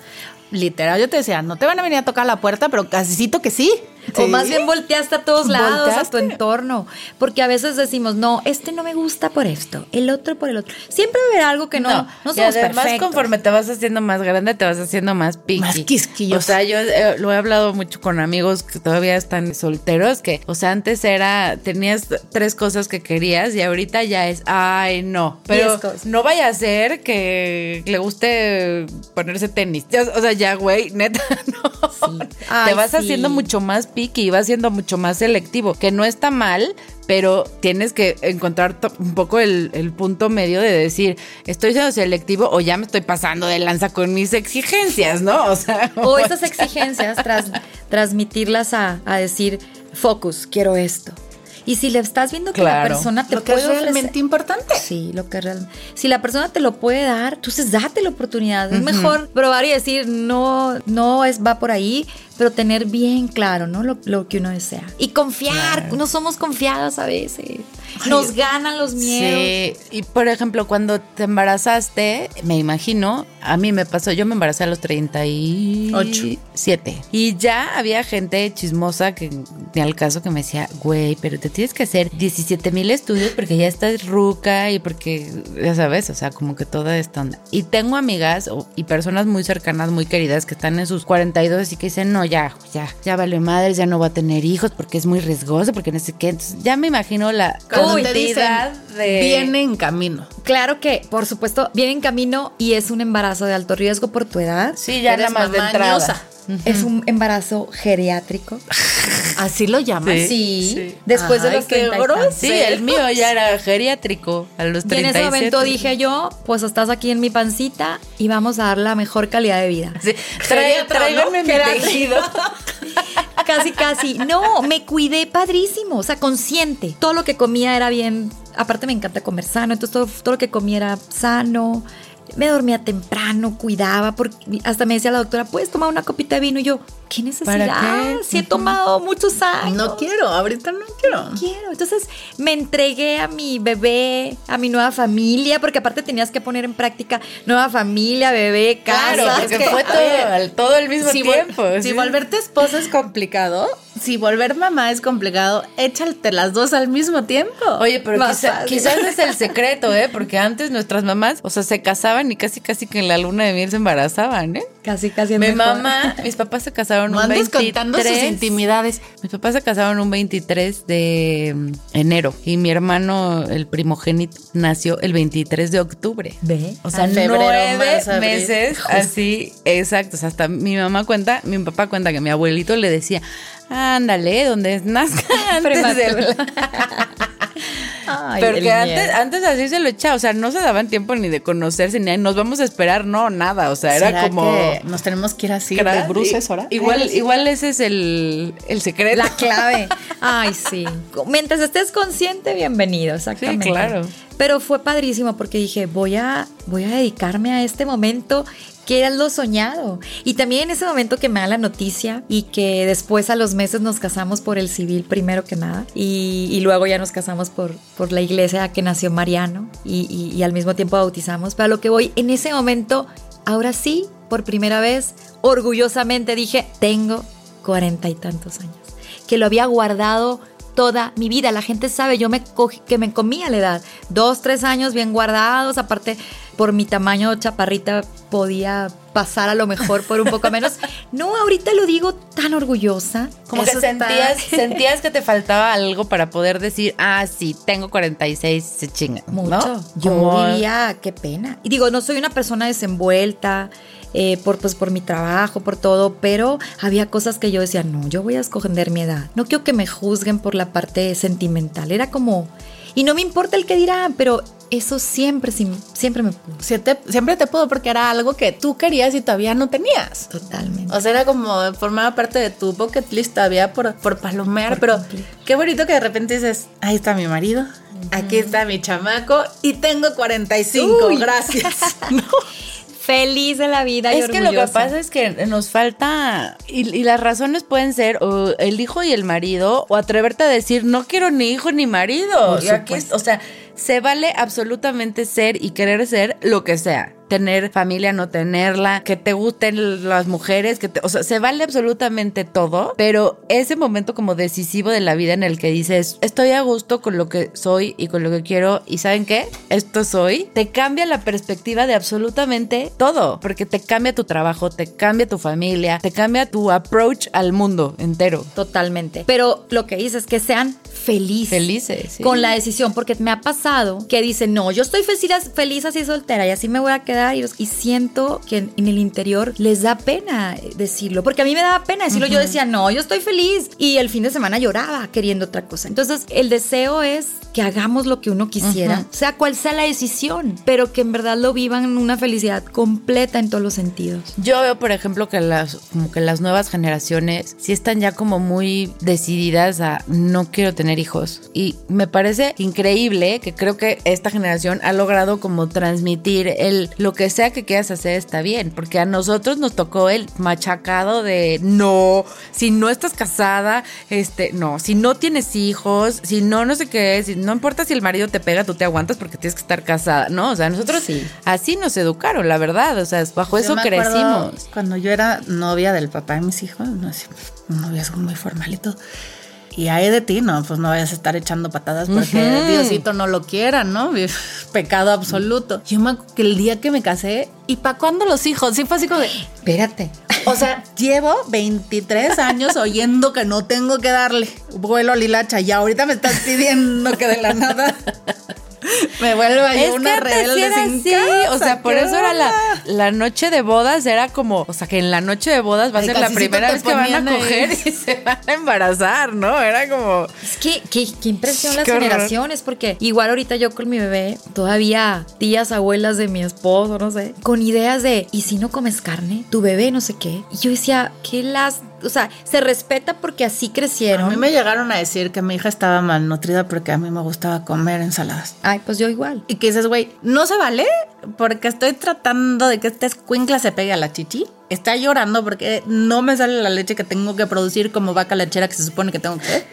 [SPEAKER 3] Literal, yo te decía, no te van a venir a tocar la puerta, pero casicito que sí.
[SPEAKER 4] O más bien volteaste a todos lados, a
[SPEAKER 3] Volteaste.
[SPEAKER 4] tu entorno. Porque a veces decimos, no, este no me gusta por esto, el otro por el otro. Siempre va a haber algo que no, no,
[SPEAKER 2] y
[SPEAKER 4] somos
[SPEAKER 2] además
[SPEAKER 4] perfectos.
[SPEAKER 2] conforme te vas haciendo más grande, te vas haciendo más piqui.
[SPEAKER 3] Más quisquillosa.
[SPEAKER 2] O sea, yo eh, lo he hablado mucho con amigos que todavía están solteros, que, o sea, antes era, tenías tres cosas que querías y ahorita ya es, ay, no. Pero no vaya a ser que le guste ponerse tenis. O sea, ya, güey, neta, no. te
[SPEAKER 4] Ay,
[SPEAKER 2] vas
[SPEAKER 4] sí.
[SPEAKER 2] haciendo mucho más piqui y vas siendo mucho más selectivo, que no está mal, pero tienes que encontrar un poco el, el punto medio de decir, estoy siendo selectivo o ya me estoy pasando de lanza con mis exigencias, ¿no? O sea,
[SPEAKER 4] O esas exigencias, tras, transmitirlas a, a decir, focus, quiero esto. Y si le estás viendo que la
[SPEAKER 2] Claro.
[SPEAKER 4] persona te
[SPEAKER 3] Lo que es
[SPEAKER 4] puede
[SPEAKER 3] realmente
[SPEAKER 4] ofrecer-
[SPEAKER 3] importante.
[SPEAKER 4] Sí, lo que realmente. Si la persona te lo puede dar, entonces date la oportunidad. Es mejor probar y decir, no, no es, va por ahí, pero tener bien claro, ¿no? Lo, lo que uno desea. Y confiar, no somos confiadas a veces. Nos ganan los miedos.
[SPEAKER 2] Sí, y por ejemplo, cuando te embarazaste, me imagino, a mí me pasó, yo me embaracé a los 37 y ya había gente chismosa que al caso que me decía, güey, pero te tienes que hacer 17 mil estudios porque ya estás ruca y porque, ya sabes, o sea, como que toda esta onda. Y tengo amigas y personas muy cercanas, muy queridas que están en sus 42 y que dicen, no, ya, ya, ya vale madres, ya no voy a tener hijos porque es muy riesgoso, porque no sé qué. Entonces ya me imagino la cantidad de...
[SPEAKER 3] viene en camino.
[SPEAKER 4] Claro que, por supuesto, viene en camino y es un embarazo de alto riesgo por tu edad.
[SPEAKER 2] Sí, ya
[SPEAKER 3] Eres
[SPEAKER 2] más de
[SPEAKER 3] mamá
[SPEAKER 4] Es un embarazo geriátrico.
[SPEAKER 3] Así lo llaman.
[SPEAKER 2] Sí.
[SPEAKER 4] Sí. Después de
[SPEAKER 3] Ay,
[SPEAKER 4] los
[SPEAKER 3] qué
[SPEAKER 4] 30 y tantos.
[SPEAKER 3] grosero.
[SPEAKER 2] Sí, el mío ya era geriátrico a los
[SPEAKER 4] Y en
[SPEAKER 2] 37.
[SPEAKER 4] ese momento dije yo, pues estás aquí en mi pancita y vamos a dar la mejor calidad de vida.
[SPEAKER 2] Sí, trae, mi tejido.
[SPEAKER 4] Casi, casi. No, me cuidé padrísimo, o sea, consciente. Todo lo que comía era bien. Aparte, me encanta comer sano, entonces todo, todo lo que comía era sano. Me dormía temprano, cuidaba, porque hasta me decía la doctora, ¿puedes tomar una copita de vino? Y yo, ¿qué necesidad?
[SPEAKER 2] qué?
[SPEAKER 4] Si he tomado muchos años.
[SPEAKER 3] No quiero, ahorita no quiero.
[SPEAKER 4] quiero. Entonces me entregué a mi bebé, a mi nueva familia, porque aparte tenías que poner en práctica nueva familia, bebé, casa.
[SPEAKER 2] Claro, porque
[SPEAKER 3] que,
[SPEAKER 2] fue todo
[SPEAKER 3] ver,
[SPEAKER 2] al, todo al mismo
[SPEAKER 3] si,
[SPEAKER 2] tiempo.
[SPEAKER 3] si
[SPEAKER 2] sí.
[SPEAKER 3] volverte esposa es complicado, si volver mamá es complicado, échate las dos al mismo tiempo.
[SPEAKER 2] Oye, pero quizá- quizás es el secreto, ¿eh? Porque antes nuestras mamás, o sea, se casaban y casi casi que en la luna de miel se embarazaban, ¿eh?
[SPEAKER 4] Casi, casi es
[SPEAKER 2] Mi
[SPEAKER 4] mejor.
[SPEAKER 2] mamá, mis papás se casaron
[SPEAKER 3] No
[SPEAKER 2] un
[SPEAKER 3] andes
[SPEAKER 2] 23.
[SPEAKER 3] contando sus intimidades.
[SPEAKER 2] Mis papás se casaron un 23 de mm, enero y mi hermano, el primogénito, nació el 23 de octubre.
[SPEAKER 4] Ve.
[SPEAKER 2] O sea,
[SPEAKER 3] Ah, febrero,
[SPEAKER 2] nueve
[SPEAKER 3] marzo,
[SPEAKER 2] meses así, exacto. O sea, hasta mi mamá cuenta, mi papá cuenta que mi abuelito le decía, ándale, donde nazca antes.
[SPEAKER 4] Ay,
[SPEAKER 2] Pero
[SPEAKER 4] el
[SPEAKER 2] que antes,
[SPEAKER 4] miedo.
[SPEAKER 2] antes así se lo echaba, o sea, no se daban tiempo ni de conocerse, ni nos vamos a esperar, no, nada. O sea, era
[SPEAKER 3] ¿Será
[SPEAKER 2] como...
[SPEAKER 3] que nos tenemos que ir así de bruces ahora?
[SPEAKER 2] Igual, igual ese es el, el secreto.
[SPEAKER 4] La clave. Ay, sí. Mientras estés consciente, bienvenido, exactamente.
[SPEAKER 2] Sí, claro.
[SPEAKER 4] Pero fue padrísimo porque dije, voy a, voy a dedicarme a este momento que era lo soñado. Y también en ese momento que me da la noticia y que después a los meses nos casamos por el civil primero que nada y, y luego ya nos casamos por, por la iglesia que nació Mariano y, al mismo tiempo bautizamos. Pero a lo que voy, en ese momento, ahora sí, por primera vez, orgullosamente dije, tengo cuarenta y tantos años. Que lo había guardado toda mi vida. La gente sabe, yo me cogí- que me comía la edad. Dos, tres años bien guardados. Aparte, por mi tamaño chaparrita podía pasar a lo mejor por un poco menos. No, ahorita lo digo tan orgullosa.
[SPEAKER 2] Como
[SPEAKER 3] Eso
[SPEAKER 2] que
[SPEAKER 3] está-
[SPEAKER 2] sentías, sentías que te faltaba algo para poder decir, ah, sí, tengo 46, se chinga.
[SPEAKER 4] Mucho.
[SPEAKER 2] ¿no?
[SPEAKER 4] Yo
[SPEAKER 2] Como-
[SPEAKER 4] diría, qué pena. Y digo, no soy una persona desenvuelta. eh, por, pues, por mi trabajo, por todo, pero había cosas que yo decía, no, yo voy a escoger mi edad. No quiero que me juzguen por la parte sentimental. Era como, y no me importa el que dirán, pero eso siempre, siempre me pudo.
[SPEAKER 3] Siempre te pudo porque era algo que tú querías y todavía no tenías.
[SPEAKER 4] Totalmente.
[SPEAKER 3] O sea, era como, formaba parte de tu bucket list todavía por, por palomear,
[SPEAKER 4] Por
[SPEAKER 3] pero
[SPEAKER 4] cumplir.
[SPEAKER 3] qué bonito que de repente dices, ahí está mi marido, aquí está mi chamaco y tengo 45,
[SPEAKER 4] Uy.
[SPEAKER 3] gracias. ¿No?
[SPEAKER 4] Feliz de la vida y
[SPEAKER 2] Es que lo que pasa es que nos falta, y, y las razones pueden ser o el hijo y el marido, o atreverte a decir, no quiero ni hijo ni marido. Y aquí o sea, se vale absolutamente ser y querer ser lo que sea. Tener familia, no tenerla, que te gusten las mujeres, que te- o sea, se vale absolutamente todo, pero ese momento como decisivo de la vida en el que dices, estoy a gusto con lo que soy y con lo que quiero, y ¿saben qué? Esto soy, te cambia la perspectiva de absolutamente todo, porque te cambia tu trabajo, te cambia tu familia, te cambia tu approach al mundo entero.
[SPEAKER 4] Totalmente. Pero lo que dices es que sean felices.
[SPEAKER 2] Felices, sí.
[SPEAKER 4] Con la decisión, porque me ha pasado que dicen, no, yo estoy feliz, feliz así soltera y así me voy a quedar. Y, y siento que en, en el interior les da pena decirlo, porque a mí me daba pena decirlo. Yo decía, no, yo estoy feliz. Y el fin de semana lloraba queriendo otra cosa. Entonces, el deseo es que hagamos lo que uno quisiera, sea cual sea la decisión, pero que en verdad lo vivan en una felicidad completa en todos los sentidos.
[SPEAKER 2] Yo veo, por ejemplo, que las, como que las nuevas generaciones sí están ya como muy decididas a no quiero tener hijos. Y me parece increíble que creo que esta generación ha logrado como transmitir el lo que sea que quieras hacer está bien. Porque a nosotros nos tocó el machacado de no, si no estás casada, este, no, si no tienes hijos, si no, no sé qué, si no importa si el marido te pega, tú te aguantas porque tienes que estar casada, ¿no? O sea, nosotros
[SPEAKER 4] Sí.
[SPEAKER 2] así nos educaron, la verdad. O sea, bajo
[SPEAKER 3] Yo
[SPEAKER 2] eso crecimos.
[SPEAKER 3] Cuando yo era novia del papá de mis hijos, no sé, un noviazgo muy formal y todo. Y hay de ti, no, pues no vayas a estar echando patadas porque
[SPEAKER 2] Ujú.
[SPEAKER 3] Diosito no lo quiera, ¿no? Pecado absoluto. Yo me acuerdo que el día que me casé, ¿y para cuándo los hijos? Sí, fue así como de,
[SPEAKER 4] Espérate.
[SPEAKER 3] o sea, llevo 23 años oyendo que no tengo que darle vuelo lilacha y ahorita me estás pidiendo que de la nada me vuelva yo
[SPEAKER 2] Es
[SPEAKER 3] una
[SPEAKER 2] que
[SPEAKER 3] rebelde
[SPEAKER 2] sí era
[SPEAKER 3] sin
[SPEAKER 2] así,
[SPEAKER 3] casa,
[SPEAKER 2] o sea, por
[SPEAKER 3] ¿qué
[SPEAKER 2] eso era la, la noche de bodas, era como, o sea, que en la noche de bodas va a ser la primera vez que van a coger y se van a embarazar, ¿no? Era como,
[SPEAKER 4] Es que, qué, qué impresión las
[SPEAKER 2] Qué
[SPEAKER 4] generaciones, porque igual ahorita yo con mi bebé, todavía tías, abuelas de mi esposo, no sé, con ideas de, ¿y si no comes carne? Tu bebé, no sé qué. Y yo decía, ¿qué las...? O sea, se respeta porque así
[SPEAKER 3] A
[SPEAKER 4] crecieron.
[SPEAKER 3] mí me llegaron a decir que mi hija estaba malnutrida porque a mí me gustaba comer ensaladas.
[SPEAKER 4] Ay, pues yo igual.
[SPEAKER 3] Y que dices, güey, no se vale porque estoy tratando de que este escuincla se pegue a la chichi. Está llorando porque no me sale la leche que tengo que producir como vaca lechera que se supone que tengo que.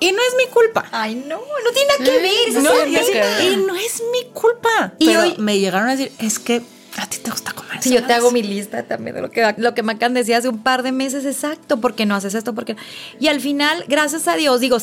[SPEAKER 3] Y no es mi culpa.
[SPEAKER 4] Ay, no, no tiene nada que ver.
[SPEAKER 3] No,
[SPEAKER 4] es
[SPEAKER 3] y, no es mi culpa.
[SPEAKER 4] Y
[SPEAKER 3] Pero
[SPEAKER 4] hoy-
[SPEAKER 3] me llegaron a decir, es que a ti te gusta comer
[SPEAKER 4] Sí, yo te hago mi lista también de lo que, lo que me acaban de decir hace un par de meses, exacto, porque no haces esto, porque... Y al final, gracias a Dios, digo,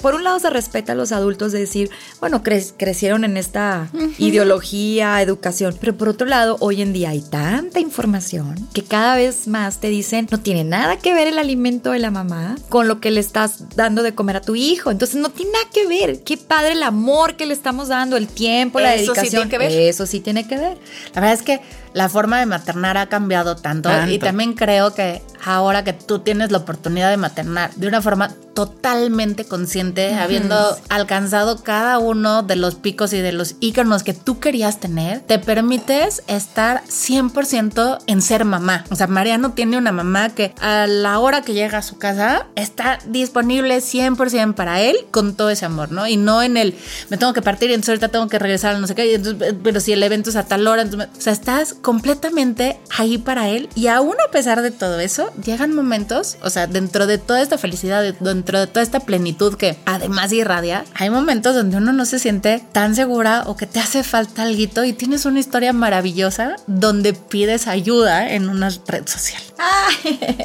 [SPEAKER 4] por un lado se respeta a los adultos de decir, bueno, crecieron en esta ideología, educación, pero por otro lado, hoy en día hay tanta información que cada vez más te dicen, no tiene nada que ver el alimento de la mamá con lo que le estás dando de comer a tu hijo, entonces no tiene nada que ver, qué padre el amor que le estamos dando, el tiempo, la dedicación. Sí tiene que ver. Eso sí tiene que ver.
[SPEAKER 3] La verdad es que la forma de maternar ha cambiado tanto, y también creo que ahora que tú tienes la oportunidad de maternar de una forma totalmente consciente, habiendo alcanzado cada uno de los picos y de los íconos que tú querías tener, te permites estar 100% en ser mamá. O sea, Mariano tiene una mamá que a la hora que llega a su casa está disponible 100% para él con todo ese amor, ¿no? Y no en el, me tengo que partir y entonces ahorita tengo que regresar, no sé qué, pero si el evento es a tal hora, entonces, o sea, estás completamente ahí para él y aún a pesar de todo eso, llegan momentos, o sea, dentro de toda esta felicidad, dentro de toda esta plenitud que además irradia, hay momentos donde uno no se siente tan segura o que te hace falta algo y tienes una historia maravillosa donde pides ayuda en una red social.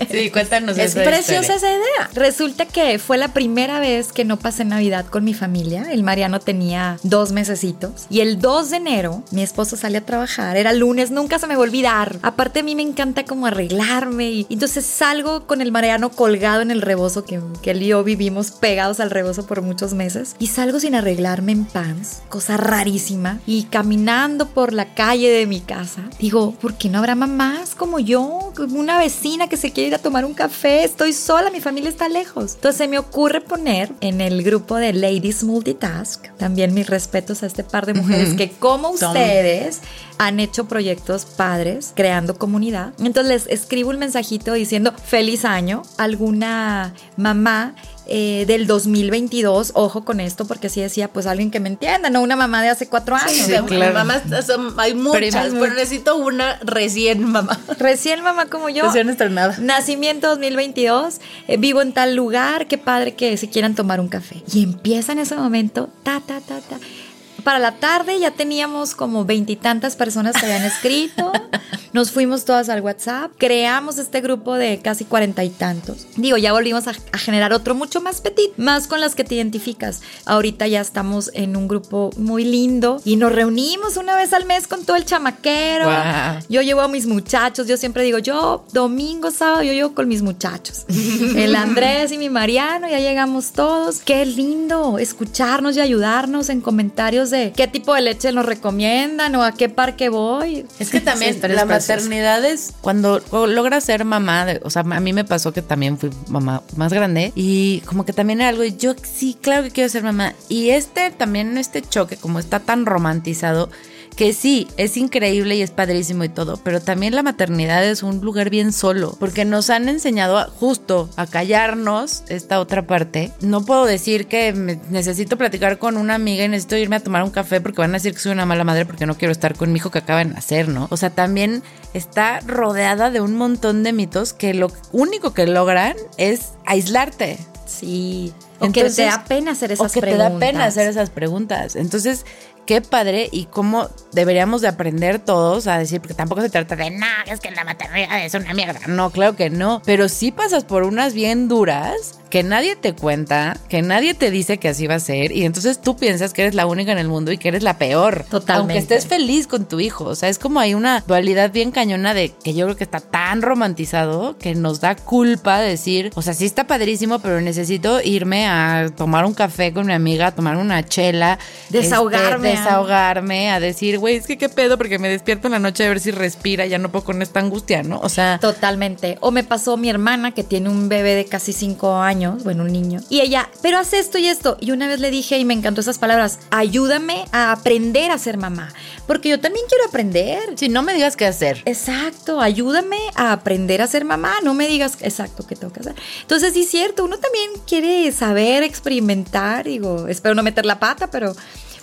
[SPEAKER 2] Sí, cuéntanos.
[SPEAKER 4] Es preciosa esa idea. Resulta que fue la primera vez que no pasé Navidad con mi familia. El Mariano tenía dos mesecitos y el 2 de enero mi esposo sale a trabajar. Era lunes, nunca se me va a olvidar. Aparte a mí me encanta como arreglarme y entonces salgo con el Mariano colgado en el rebozo que, que él y yo vivimos pegados al rebozo por muchos meses y salgo sin arreglarme en pants, cosa rarísima, y caminando por la calle de mi casa, digo, ¿por qué no habrá mamás como yo? Una vecina que se quiere ir a tomar un café, estoy sola, mi familia está lejos. Entonces se me ocurre poner en el grupo de Ladies Multitask, también mis respetos a este par de mujeres que como ustedes han hecho proyectos padres creando comunidad. Entonces les escribo un mensajito diciendo feliz año, alguna mamá eh, del 2022, ojo con esto, porque así decía, pues alguien que me entienda, no una mamá de hace cuatro años. Sí,
[SPEAKER 3] claro. Mamás hay muchas, pero, necesito una recién mamá.
[SPEAKER 4] Recién mamá como yo.
[SPEAKER 3] Recién estrenada.
[SPEAKER 4] Nacimiento 2022, eh, vivo en tal lugar, qué padre que se quieran tomar un café. Y empieza en ese momento, ta, ta, ta, ta para la tarde ya teníamos como veintitantas personas que habían escrito. Nos fuimos todas al WhatsApp. Creamos este grupo de casi cuarenta y tantos. Digo, ya volvimos a, generar otro mucho más petit, más con las que te identificas. Ahorita ya estamos en un grupo muy lindo y nos reunimos una vez al mes con todo el chamaquero. Yo llevo a mis muchachos. Yo siempre digo, yo domingo, sábado, yo llevo con mis muchachos. el Andrés y mi Mariano, ya llegamos todos. Qué lindo escucharnos y ayudarnos en comentarios de qué tipo de leche nos recomiendan o a qué parque voy.
[SPEAKER 2] Es que también la maternidad es cuando logras ser mamá, o sea, a mí me pasó que también fui mamá más grande y como que también era algo, y yo sí, claro que quiero ser mamá. Y este también, este choque, como está tan romantizado, que sí, es increíble y es padrísimo y todo, pero también la maternidad es un lugar bien solo, porque nos han enseñado justo a callarnos esta otra parte. No puedo decir que necesito platicar con una amiga y necesito irme a tomar un café porque van a decir que soy una mala madre porque no quiero estar con mi hijo que acaba de nacer, ¿no? O sea, también está rodeada de un montón de mitos que lo único que logran es aislarte.
[SPEAKER 4] Sí. O que te da pena hacer esas preguntas. O que te da
[SPEAKER 2] pena hacer esas preguntas. Entonces, qué padre y cómo deberíamos de aprender todos a decir, porque tampoco se trata de, no, es que la maternidad es una mierda. No, claro que no. Pero sí pasas por unas bien duras que nadie te cuenta, que nadie te dice que así va a ser y entonces tú piensas que eres la única en el mundo y que eres la peor.
[SPEAKER 4] Totalmente.
[SPEAKER 2] Aunque estés feliz con tu hijo. O sea, es como hay una dualidad bien cañona de que yo creo que está tan romantizado que nos da culpa decir, o sea, sí está padrísimo, pero necesito irme a tomar un café con mi amiga, a tomar una chela.
[SPEAKER 4] Desahogarme.
[SPEAKER 2] Este, desahogarme, a decir, güey, es que qué pedo porque me despierto en la noche a ver si respira, ya no puedo con esta angustia, ¿no? O sea.
[SPEAKER 4] Totalmente. O me pasó mi hermana que tiene un bebé de casi cinco años bueno, un niño. Y ella, pero haz esto y esto. Y una vez le dije, y me encantó esas palabras, ayúdame a aprender a ser mamá. Porque yo también quiero aprender.
[SPEAKER 2] Si no me digas qué hacer.
[SPEAKER 4] Exacto, ayúdame a aprender a ser mamá. No me digas exacto qué tengo que hacer. Entonces, sí es cierto, uno también quiere saber, experimentar. Digo, espero no meter la pata, pero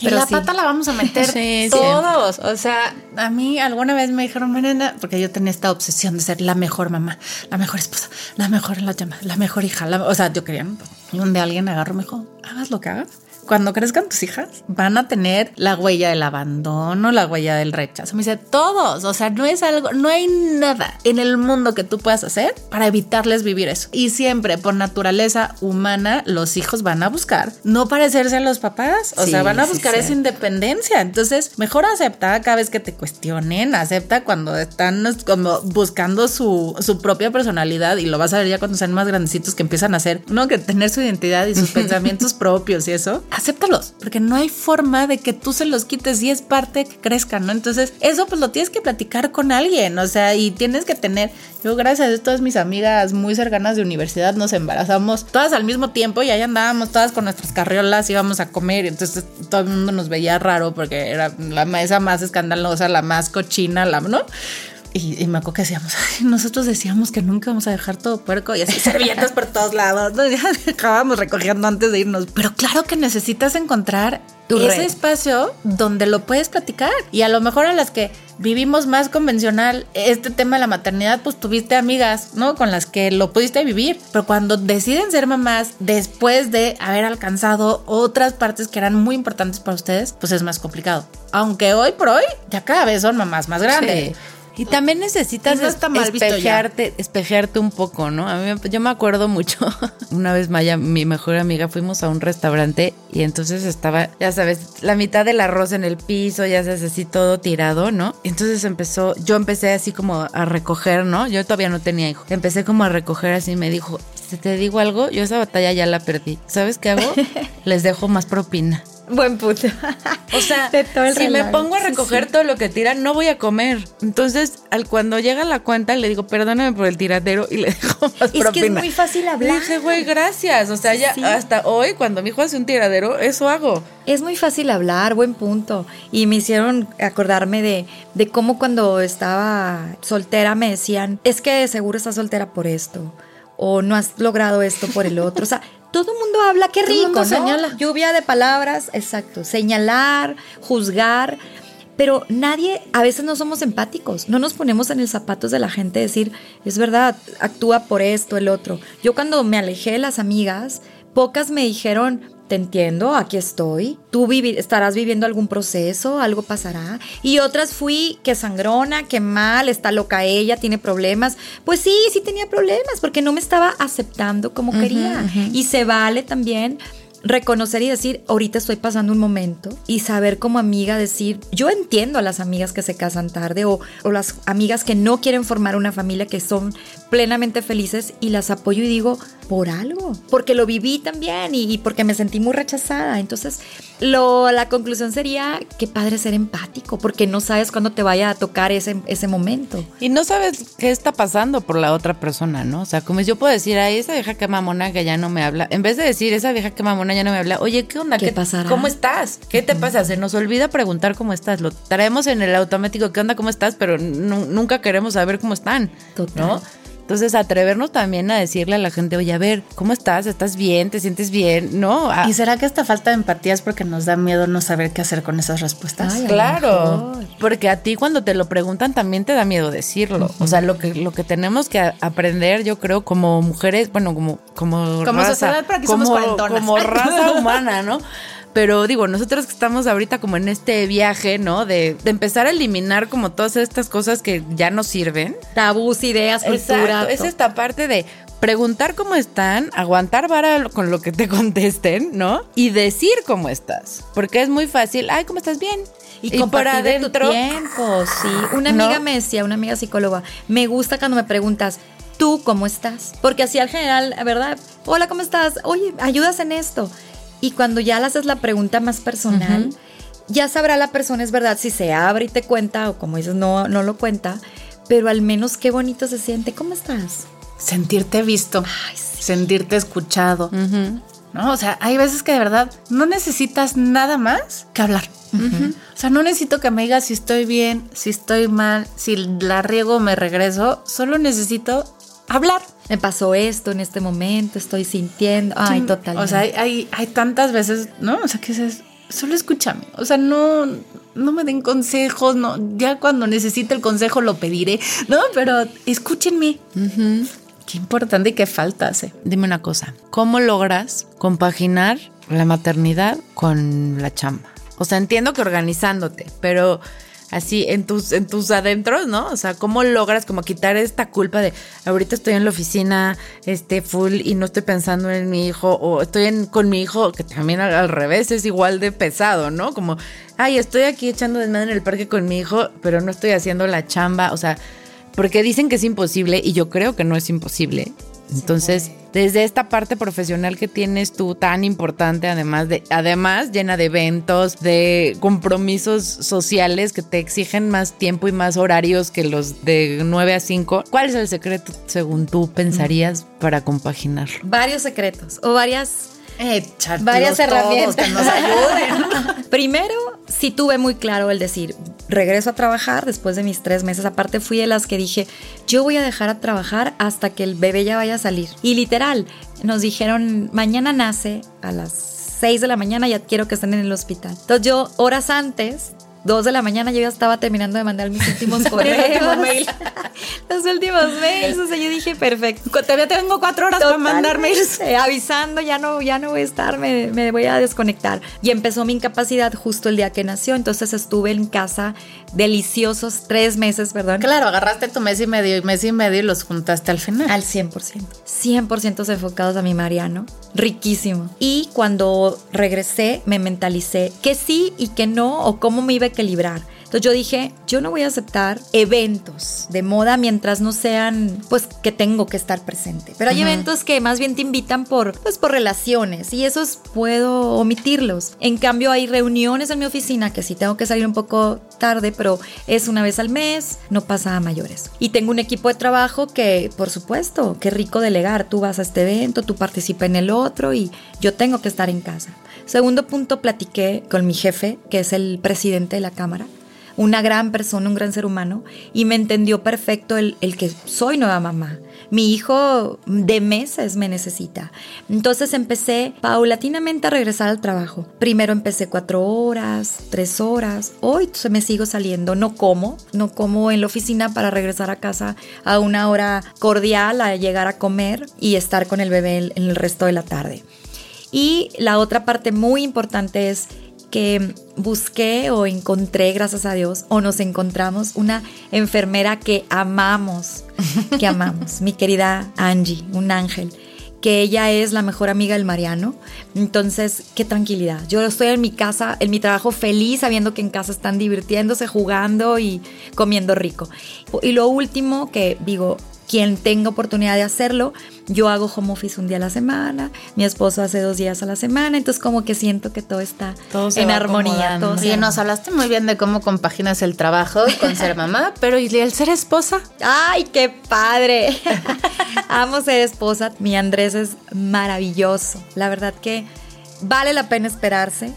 [SPEAKER 3] pero la pata la vamos a meter todos. O sea, a mí alguna vez me dijeron, Mariana, porque yo tenía esta obsesión de ser la mejor mamá, la mejor esposa, la mejor la llama, la mejor hija. o sea, yo quería, ¿no? Y un día alguien agarró y me dijo, hagas lo que hagas, cuando crezcan tus hijas, van a tener la huella del abandono, la huella del rechazo. Me dice, todos, o sea, no es algo, no hay nada en el mundo que tú puedas hacer para evitarles vivir eso. Y siempre, por naturaleza humana, los hijos van a buscar no parecerse a los papás, o sea, van a buscar esa independencia. Entonces, mejor acepta cada vez que te cuestionen, acepta cuando están como buscando su, su propia personalidad y lo vas a ver ya cuando sean más grandecitos que empiezan a hacer, ¿no? Que tener su identidad y sus pensamientos propios y eso, acéptalos, porque no hay forma de que tú se los quites y es parte que crezcan, ¿no? Entonces, eso pues lo tienes que platicar con alguien, o sea, y tienes que tener, yo gracias a todas mis amigas muy cercanas de universidad nos embarazamos todas al mismo tiempo y ahí andábamos todas con nuestras carriolas, íbamos a comer y entonces todo el mundo nos veía raro porque era la mesa más escandalosa, la más cochina, la, ¿no? Y, me acuerdo que decíamos, nosotros decíamos que nunca vamos a dejar todo puerco y así servilletas por todos lados. ¿no? Ya acabábamos recogiendo antes de irnos. Pero claro que necesitas encontrar tu ese espacio donde lo puedes platicar. Y a lo mejor a las que vivimos más convencional este tema de la maternidad, pues tuviste amigas, ¿no? Con las que lo pudiste vivir. Pero cuando deciden ser mamás después de haber alcanzado otras partes que eran muy importantes para ustedes, pues es más complicado. Aunque hoy por hoy ya cada vez son mamás más grandes.
[SPEAKER 2] Y también necesitas espejarte, espejarte un poco, ¿no? A mí, yo me acuerdo mucho, una vez Maya, mi mejor amiga, fuimos a un restaurante y entonces estaba, ya sabes, la mitad del arroz en el piso, ya sabes, así todo tirado, ¿no? Entonces empezó, yo empecé así como a recoger, ¿no? Yo todavía no tenía hijo. Empecé como a recoger así y me dijo, si te digo algo, yo esa batalla ya la perdí. ¿Sabes qué hago? Les dejo más propina.
[SPEAKER 4] Buen puto.
[SPEAKER 2] O sea, si me pongo a recoger todo lo que tiran, no voy a comer. Entonces, al cuando llega la cuenta, le digo, perdóname por el tiradero y le dejo más
[SPEAKER 4] es que es muy fácil hablar.
[SPEAKER 2] Le dije, güey, gracias. O sea, ya hasta hoy, cuando mi hijo hace un tiradero, eso hago.
[SPEAKER 4] Es muy fácil hablar, buen punto. Y me hicieron acordarme de, de cómo cuando estaba soltera me decían, es que seguro estás soltera por esto o no has logrado esto por el otro. O sea, todo el mundo habla, qué rico, ¿no? Señala. Lluvia de palabras, exacto. Señalar, juzgar. Pero nadie, a veces no somos empáticos, no nos ponemos en el zapatos de la gente, decir, es verdad, actúa por esto, el otro. Yo cuando me alejé de las amigas, pocas me dijeron, te entiendo, aquí estoy. Tú estarás viviendo algún proceso, algo pasará. Y otras fui que sangrona, que mal, está loca ella, tiene problemas. Pues sí, sí tenía problemas porque no me estaba aceptando como quería. Y se vale también reconocer y decir, ahorita estoy pasando un momento y saber como amiga decir, yo entiendo a las amigas que se casan tarde o, o, las amigas que no quieren formar una familia que son plenamente felices y las apoyo y digo, por algo, porque lo viví también y, porque me sentí muy rechazada. Entonces, lo, la conclusión sería que padre ser empático, porque no sabes cuándo te vaya a tocar ese, ese momento.
[SPEAKER 2] Y no sabes qué está pasando por la otra persona, ¿no? O sea, como yo puedo decir, ay, esa vieja que mamona que ya no me habla, en vez de decir, esa vieja que mamona ya no me habla, oye, ¿qué onda?
[SPEAKER 4] ¿Qué, pasará?
[SPEAKER 2] ¿Cómo estás? ¿Qué te pasa? Se nos olvida preguntar cómo estás. Lo traemos en el automático, ¿qué onda? ¿Cómo estás? Pero nunca queremos saber cómo están, Total. ¿no? Entonces, atrevernos también a decirle a la gente, oye, a ver, ¿cómo estás? ¿Estás bien? ¿Te sientes bien? ¿No?
[SPEAKER 3] ¿Y será que esta falta de empatía es porque nos da miedo no saber qué hacer con esas respuestas?
[SPEAKER 2] claro, porque a ti cuando te lo preguntan también te da miedo decirlo. O sea, lo que, lo que tenemos que aprender, yo creo, como mujeres, bueno, como, como,
[SPEAKER 3] como
[SPEAKER 2] raza,
[SPEAKER 3] como,
[SPEAKER 2] como raza humana, ¿no? Pero digo, nosotros que estamos ahorita como en este viaje, ¿no? De, empezar a eliminar como todas estas cosas que ya no sirven.
[SPEAKER 4] Tabús, ideas, cultura.
[SPEAKER 2] Es esta parte de preguntar cómo están, aguantar vara con lo que te contesten, ¿no? Y decir cómo estás. Porque es muy fácil, ay, ¿cómo estás? Bien.
[SPEAKER 4] Y, y por adentro. Tu tiempo, sí. Una amiga me decía, una amiga psicóloga, me gusta cuando me preguntas, ¿tú cómo estás? Porque así al general, ¿verdad? Hola, ¿cómo estás? Oye, ayudas en esto. Y cuando ya le haces la pregunta más personal, ya sabrá la persona, es verdad, si se abre y te cuenta o como dices, no, no lo cuenta, pero al menos qué bonito se siente. ¿Cómo estás?
[SPEAKER 3] Sentirte visto, sentirte escuchado. ¿no? O sea, hay veces que de verdad no necesitas nada más que hablar. O sea, no necesito que me digas si estoy bien, si estoy mal, si la riego me regreso. Solo necesito hablar.
[SPEAKER 4] Me pasó esto en este momento, estoy sintiendo. Ay, total.
[SPEAKER 3] O sea, hay, hay, tantas veces, ¿no? O sea, que dices, solo escúchame. O sea, no, no me den consejos, no. Ya cuando necesite el consejo lo pediré, ¿no? Pero escúchenme.
[SPEAKER 1] Qué importante y qué falta hace.
[SPEAKER 2] Dime una cosa, ¿cómo logras compaginar la maternidad con la chamba? O sea, entiendo que organizándote, pero así en tus, en tus adentros, ¿no? O sea, ¿cómo logras como quitar esta culpa de ahorita estoy en la oficina, este, full y no estoy pensando en mi hijo, o estoy en, con mi hijo, que también al, revés es igual de pesado, ¿no? Como, ay, estoy aquí echando desmadre en el parque con mi hijo, pero no estoy haciendo la chamba, o sea, porque dicen que es imposible y yo creo que no es imposible. Entonces, desde esta parte profesional que tienes tú tan importante, además de, además llena de eventos, de compromisos sociales que te exigen más tiempo y más horarios que los de 9 a 5, ¿cuál es el secreto, según tú, pensarías para compaginarlo?
[SPEAKER 4] Varios secretos o varias
[SPEAKER 1] Echártelos
[SPEAKER 4] varias herramientas.
[SPEAKER 1] que nos ayuden.
[SPEAKER 4] Primero, sí tuve muy claro el decir, regreso a trabajar después de mis tres meses. Aparte, fui de las que dije, yo voy a dejar a trabajar hasta que el bebé ya vaya a salir. Y literal, nos dijeron, mañana nace a las 6 de la mañana, ya quiero que estén en el hospital. Entonces yo, horas antes, 2 de la mañana, yo ya estaba terminando de mandar mis últimos correos.
[SPEAKER 1] mail.
[SPEAKER 4] Los últimos mails. O sea, yo dije, perfecto.
[SPEAKER 1] Todavía tengo cuatro horas para mandar mails.
[SPEAKER 4] Avisando, ya no, ya no voy a estar, me, me voy a desconectar. Y empezó mi incapacidad justo el día que nació. Entonces estuve en casa deliciosos tres meses, perdón.
[SPEAKER 1] Claro, agarraste tu mes y medio y mes y medio y los juntaste al final.
[SPEAKER 4] Al 100%. 100% enfocados a mi Mariano. Riquísimo. Y cuando regresé, me mentalicé que sí y que no, o cómo me iba a equilibrar. Entonces yo dije, yo no voy a aceptar eventos de moda mientras no sean, pues, que tengo que estar presente. Pero hay eventos que más bien te invitan por, pues, por relaciones y esos puedo omitirlos. En cambio, hay reuniones en mi oficina que sí tengo que salir un poco tarde, pero es una vez al mes, no pasa a mayores. Y tengo un equipo de trabajo que, por supuesto, qué rico delegar. Tú vas a este evento, tú participas en el otro y yo tengo que estar en casa. Segundo punto, platiqué con mi jefe, que es el presidente de la Cámara una gran persona, un gran ser humano, y me entendió perfecto el, el, que soy nueva mamá. Mi hijo de meses me necesita. Entonces empecé paulatinamente a regresar al trabajo. Primero empecé cuatro horas, tres horas. Hoy se me sigo saliendo. No como, no como en la oficina para regresar a casa a una hora cordial, a llegar a comer y estar con el bebé en el resto de la tarde. Y la otra parte muy importante es que busqué o encontré, gracias a Dios, o nos encontramos una enfermera que amamos, que amamos, mi querida Angie, un ángel, que ella es la mejor amiga del Mariano. Entonces, qué tranquilidad. Yo estoy en mi casa, en mi trabajo feliz, sabiendo que en casa están divirtiéndose, jugando y comiendo rico. Y lo último que digo, quien tenga oportunidad de hacerlo, yo hago home office un día a la semana, mi esposo hace dos días a la semana, entonces como que siento que todo está
[SPEAKER 2] Todo
[SPEAKER 4] en armonía. todo arma.
[SPEAKER 1] nos hablaste muy bien de cómo compaginas el trabajo con ser mamá, pero ¿y el ser esposa?
[SPEAKER 4] ¡Ay, qué padre! Amo ser esposa. Mi Andrés es maravilloso. La verdad que vale la pena esperarse.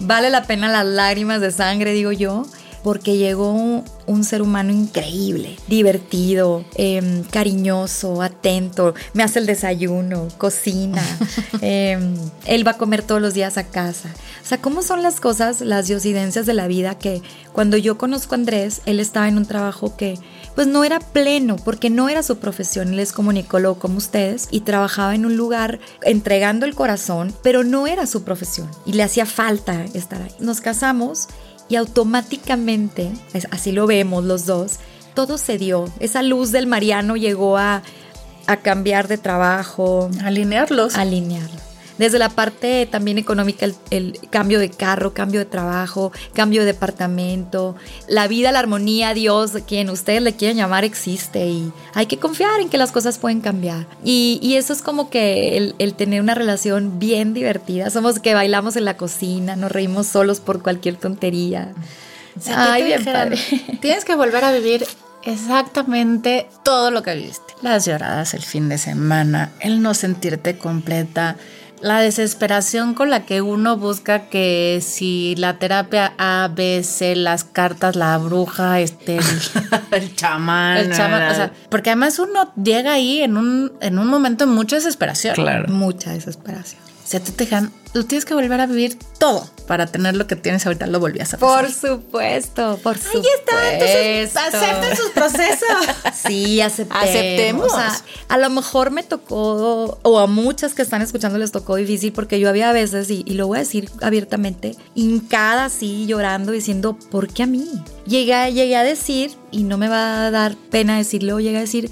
[SPEAKER 4] Vale la pena las lágrimas de sangre, digo yo, porque llegó un, un ser humano increíble, divertido, em, cariñoso, atento, me hace el desayuno, cocina, em, él va a comer todos los días a casa. O sea, ¿cómo son las cosas, las diosidencias de la vida que cuando yo conozco a Andrés, él estaba en un trabajo que pues no era pleno porque no era su profesión, él es comunicólogo como ustedes y trabajaba en un lugar entregando el corazón, pero no era su profesión y le hacía falta estar ahí. Nos casamos y automáticamente, así lo vemos los dos, todo se dio. Esa luz del Mariano llegó a, a cambiar de trabajo,
[SPEAKER 1] Alinearlos.
[SPEAKER 4] alinearlo. Desde la parte también económica, el, el cambio de carro, cambio de trabajo, cambio de departamento, la vida, la armonía, Dios, quien ustedes le quieran llamar, existe y hay que confiar en que las cosas pueden cambiar. Y, y eso es como que el, el tener una relación bien divertida. Somos que bailamos en la cocina, nos reímos solos por cualquier tontería. Ay, bien
[SPEAKER 1] dijeran,
[SPEAKER 4] padre.
[SPEAKER 1] Tienes que volver a vivir exactamente todo lo que viviste. Las lloradas el fin de semana, el no sentirte completa, la desesperación con la que uno busca que si la terapia A, B, C, las cartas, la bruja, este, el,
[SPEAKER 2] el chamán.
[SPEAKER 1] el chamán, o sea, porque además uno llega ahí en un, en un momento de mucha desesperación.
[SPEAKER 2] claro.
[SPEAKER 4] Mucha desesperación.
[SPEAKER 3] Si a ti te dejan, tú tienes que volver a vivir todo para tener lo que tienes ahorita, lo volvías a
[SPEAKER 4] pasar. Por supuesto, por supuesto.
[SPEAKER 3] Ahí está, entonces acepten sus procesos.
[SPEAKER 4] Sí, aceptemos. Aceptemos. O sea, a lo mejor me tocó, o a muchas que están escuchando les tocó difícil, porque yo había veces, y, y lo voy a decir abiertamente, hincada así, llorando, diciendo, ¿por qué a mí? Llegué, llegué a decir, y no me va a dar pena decirlo, llegué a decir,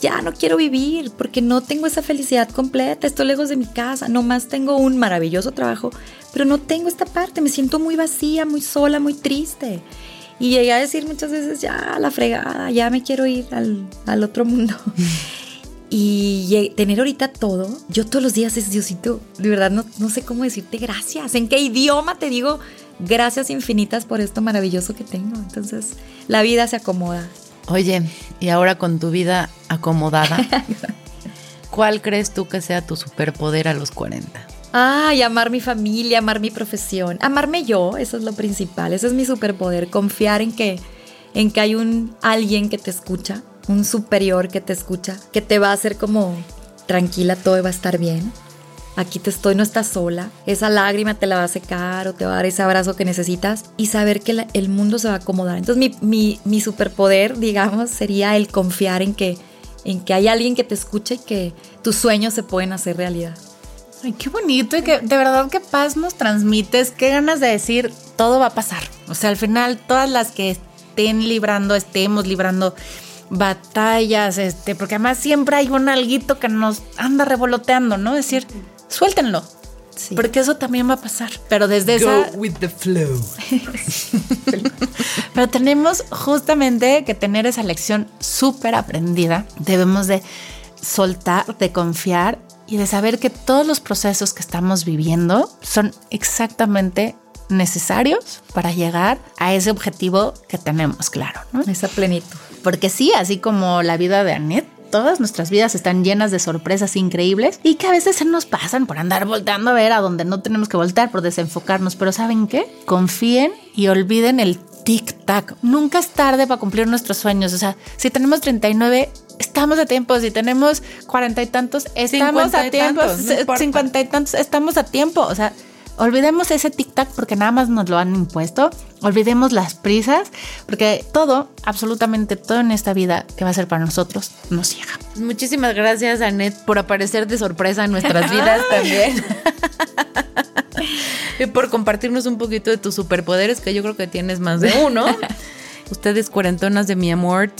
[SPEAKER 4] ya no quiero vivir porque no tengo esa felicidad completa, estoy lejos de mi casa, nomás tengo un maravilloso trabajo, pero no tengo esta parte, me siento muy vacía, muy sola, muy triste. Y llegué a decir muchas veces, ya, la fregada, ya me quiero ir al, otro mundo. y tener ahorita todo, yo todos los días es Diosito, de verdad no, no sé cómo decirte gracias, en qué idioma te digo gracias infinitas por esto maravilloso que tengo. Entonces, la vida se acomoda.
[SPEAKER 2] Oye, y ahora con tu vida acomodada, ¿cuál crees tú que sea tu superpoder a los 40?
[SPEAKER 4] Ay, amar mi familia, amar mi profesión, amarme yo, eso es lo principal, ese es mi superpoder, confiar en que, en que hay un alguien que te escucha, un superior que te escucha, que te va a hacer como tranquila, todo va a estar bien aquí te estoy, no estás sola, esa lágrima te la va a secar o te va a dar ese abrazo que necesitas y saber que el mundo se va a acomodar. Entonces mi, mi, superpoder, digamos, sería el confiar en que, en que hay alguien que te escucha y que tus sueños se pueden hacer realidad.
[SPEAKER 3] Ay, qué bonito y que de verdad qué paz nos transmites, qué ganas de decir, todo va a pasar. O sea, al final todas las que estén librando, estemos librando batallas, este, porque además siempre hay un alguito que nos anda revoloteando, ¿no? Es decir, suéltenlo. Porque eso también va a pasar. Pero desde
[SPEAKER 2] Go with the flow.
[SPEAKER 3] Pero tenemos justamente que tener esa lección súper aprendida. Debemos de soltar, de confiar y de saber que todos los procesos que estamos viviendo son exactamente necesarios para llegar a ese objetivo que tenemos claro, ¿no?
[SPEAKER 4] Esa plenitud.
[SPEAKER 3] Porque sí, así como la vida de Annette, todas nuestras vidas están llenas de sorpresas increíbles y que a veces se nos pasan por andar volteando a ver a donde no tenemos que voltear, por desenfocarnos. Pero ¿saben qué? Confíen y olviden el tic-tac. Nunca es tarde para cumplir nuestros sueños. O sea, si tenemos 39, estamos a tiempo. Si tenemos cuarenta y tantos, estamos a tiempo. Cincuenta y tantos, estamos a tiempo. O sea, Olvidemos ese tic-tac porque nada más nos lo han impuesto. Olvidemos las prisas porque todo, absolutamente todo en esta vida que va a ser para nosotros, nos llega.
[SPEAKER 2] Muchísimas gracias, Annette, por aparecer de sorpresa en nuestras vidas también. y por compartirnos un poquito de tus superpoderes, que yo creo que tienes más de uno. Ustedes cuarentonas de mi amor,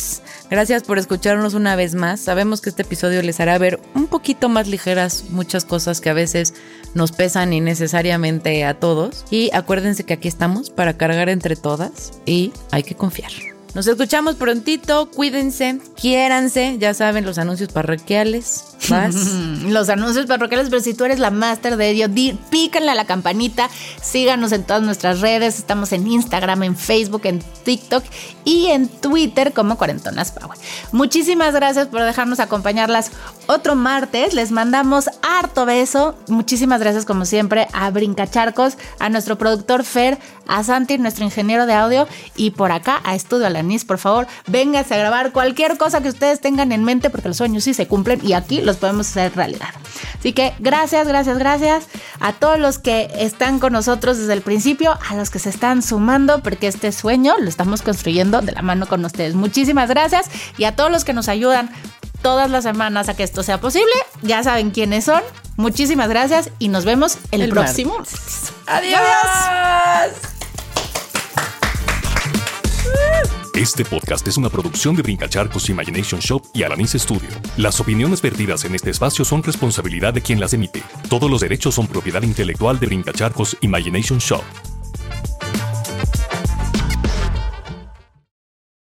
[SPEAKER 2] gracias por escucharnos una vez más. Sabemos que este episodio les hará ver un poquito más ligeras muchas cosas que a veces nos pesan innecesariamente a todos. Y acuérdense que aquí estamos para cargar entre todas y hay que confiar. Nos escuchamos prontito, cuídense, quiéranse, ya saben los anuncios parroquiales. Vas.
[SPEAKER 3] los anuncios parroquiales, pero si tú eres la máster de ello, pícanle a la campanita, síganos en todas nuestras redes, estamos en Instagram, en Facebook, en TikTok y en Twitter como Cuarentonas Power. Muchísimas gracias por dejarnos acompañarlas otro martes, les mandamos harto beso, muchísimas gracias como siempre a Brincacharcos, a nuestro productor Fer, a Santi, nuestro ingeniero de audio y por acá a Estudio Alan por favor, véngase a grabar cualquier cosa que ustedes tengan en mente, porque los sueños sí se cumplen y aquí los podemos hacer realidad. Así que gracias, gracias, gracias a todos los que están con nosotros desde el principio, a los que se están sumando, porque este sueño lo estamos construyendo de la mano con ustedes. Muchísimas gracias y a todos los que nos ayudan todas las semanas a que esto sea posible. Ya saben quiénes son. Muchísimas gracias y nos vemos el, próximo.
[SPEAKER 2] Adiós.
[SPEAKER 5] Este podcast es una producción de Brincacharcos Imagination Shop y Alanis Studio. Las opiniones vertidas en este espacio son responsabilidad de quien las emite. Todos los derechos son propiedad intelectual de Brincacharcos Imagination Shop.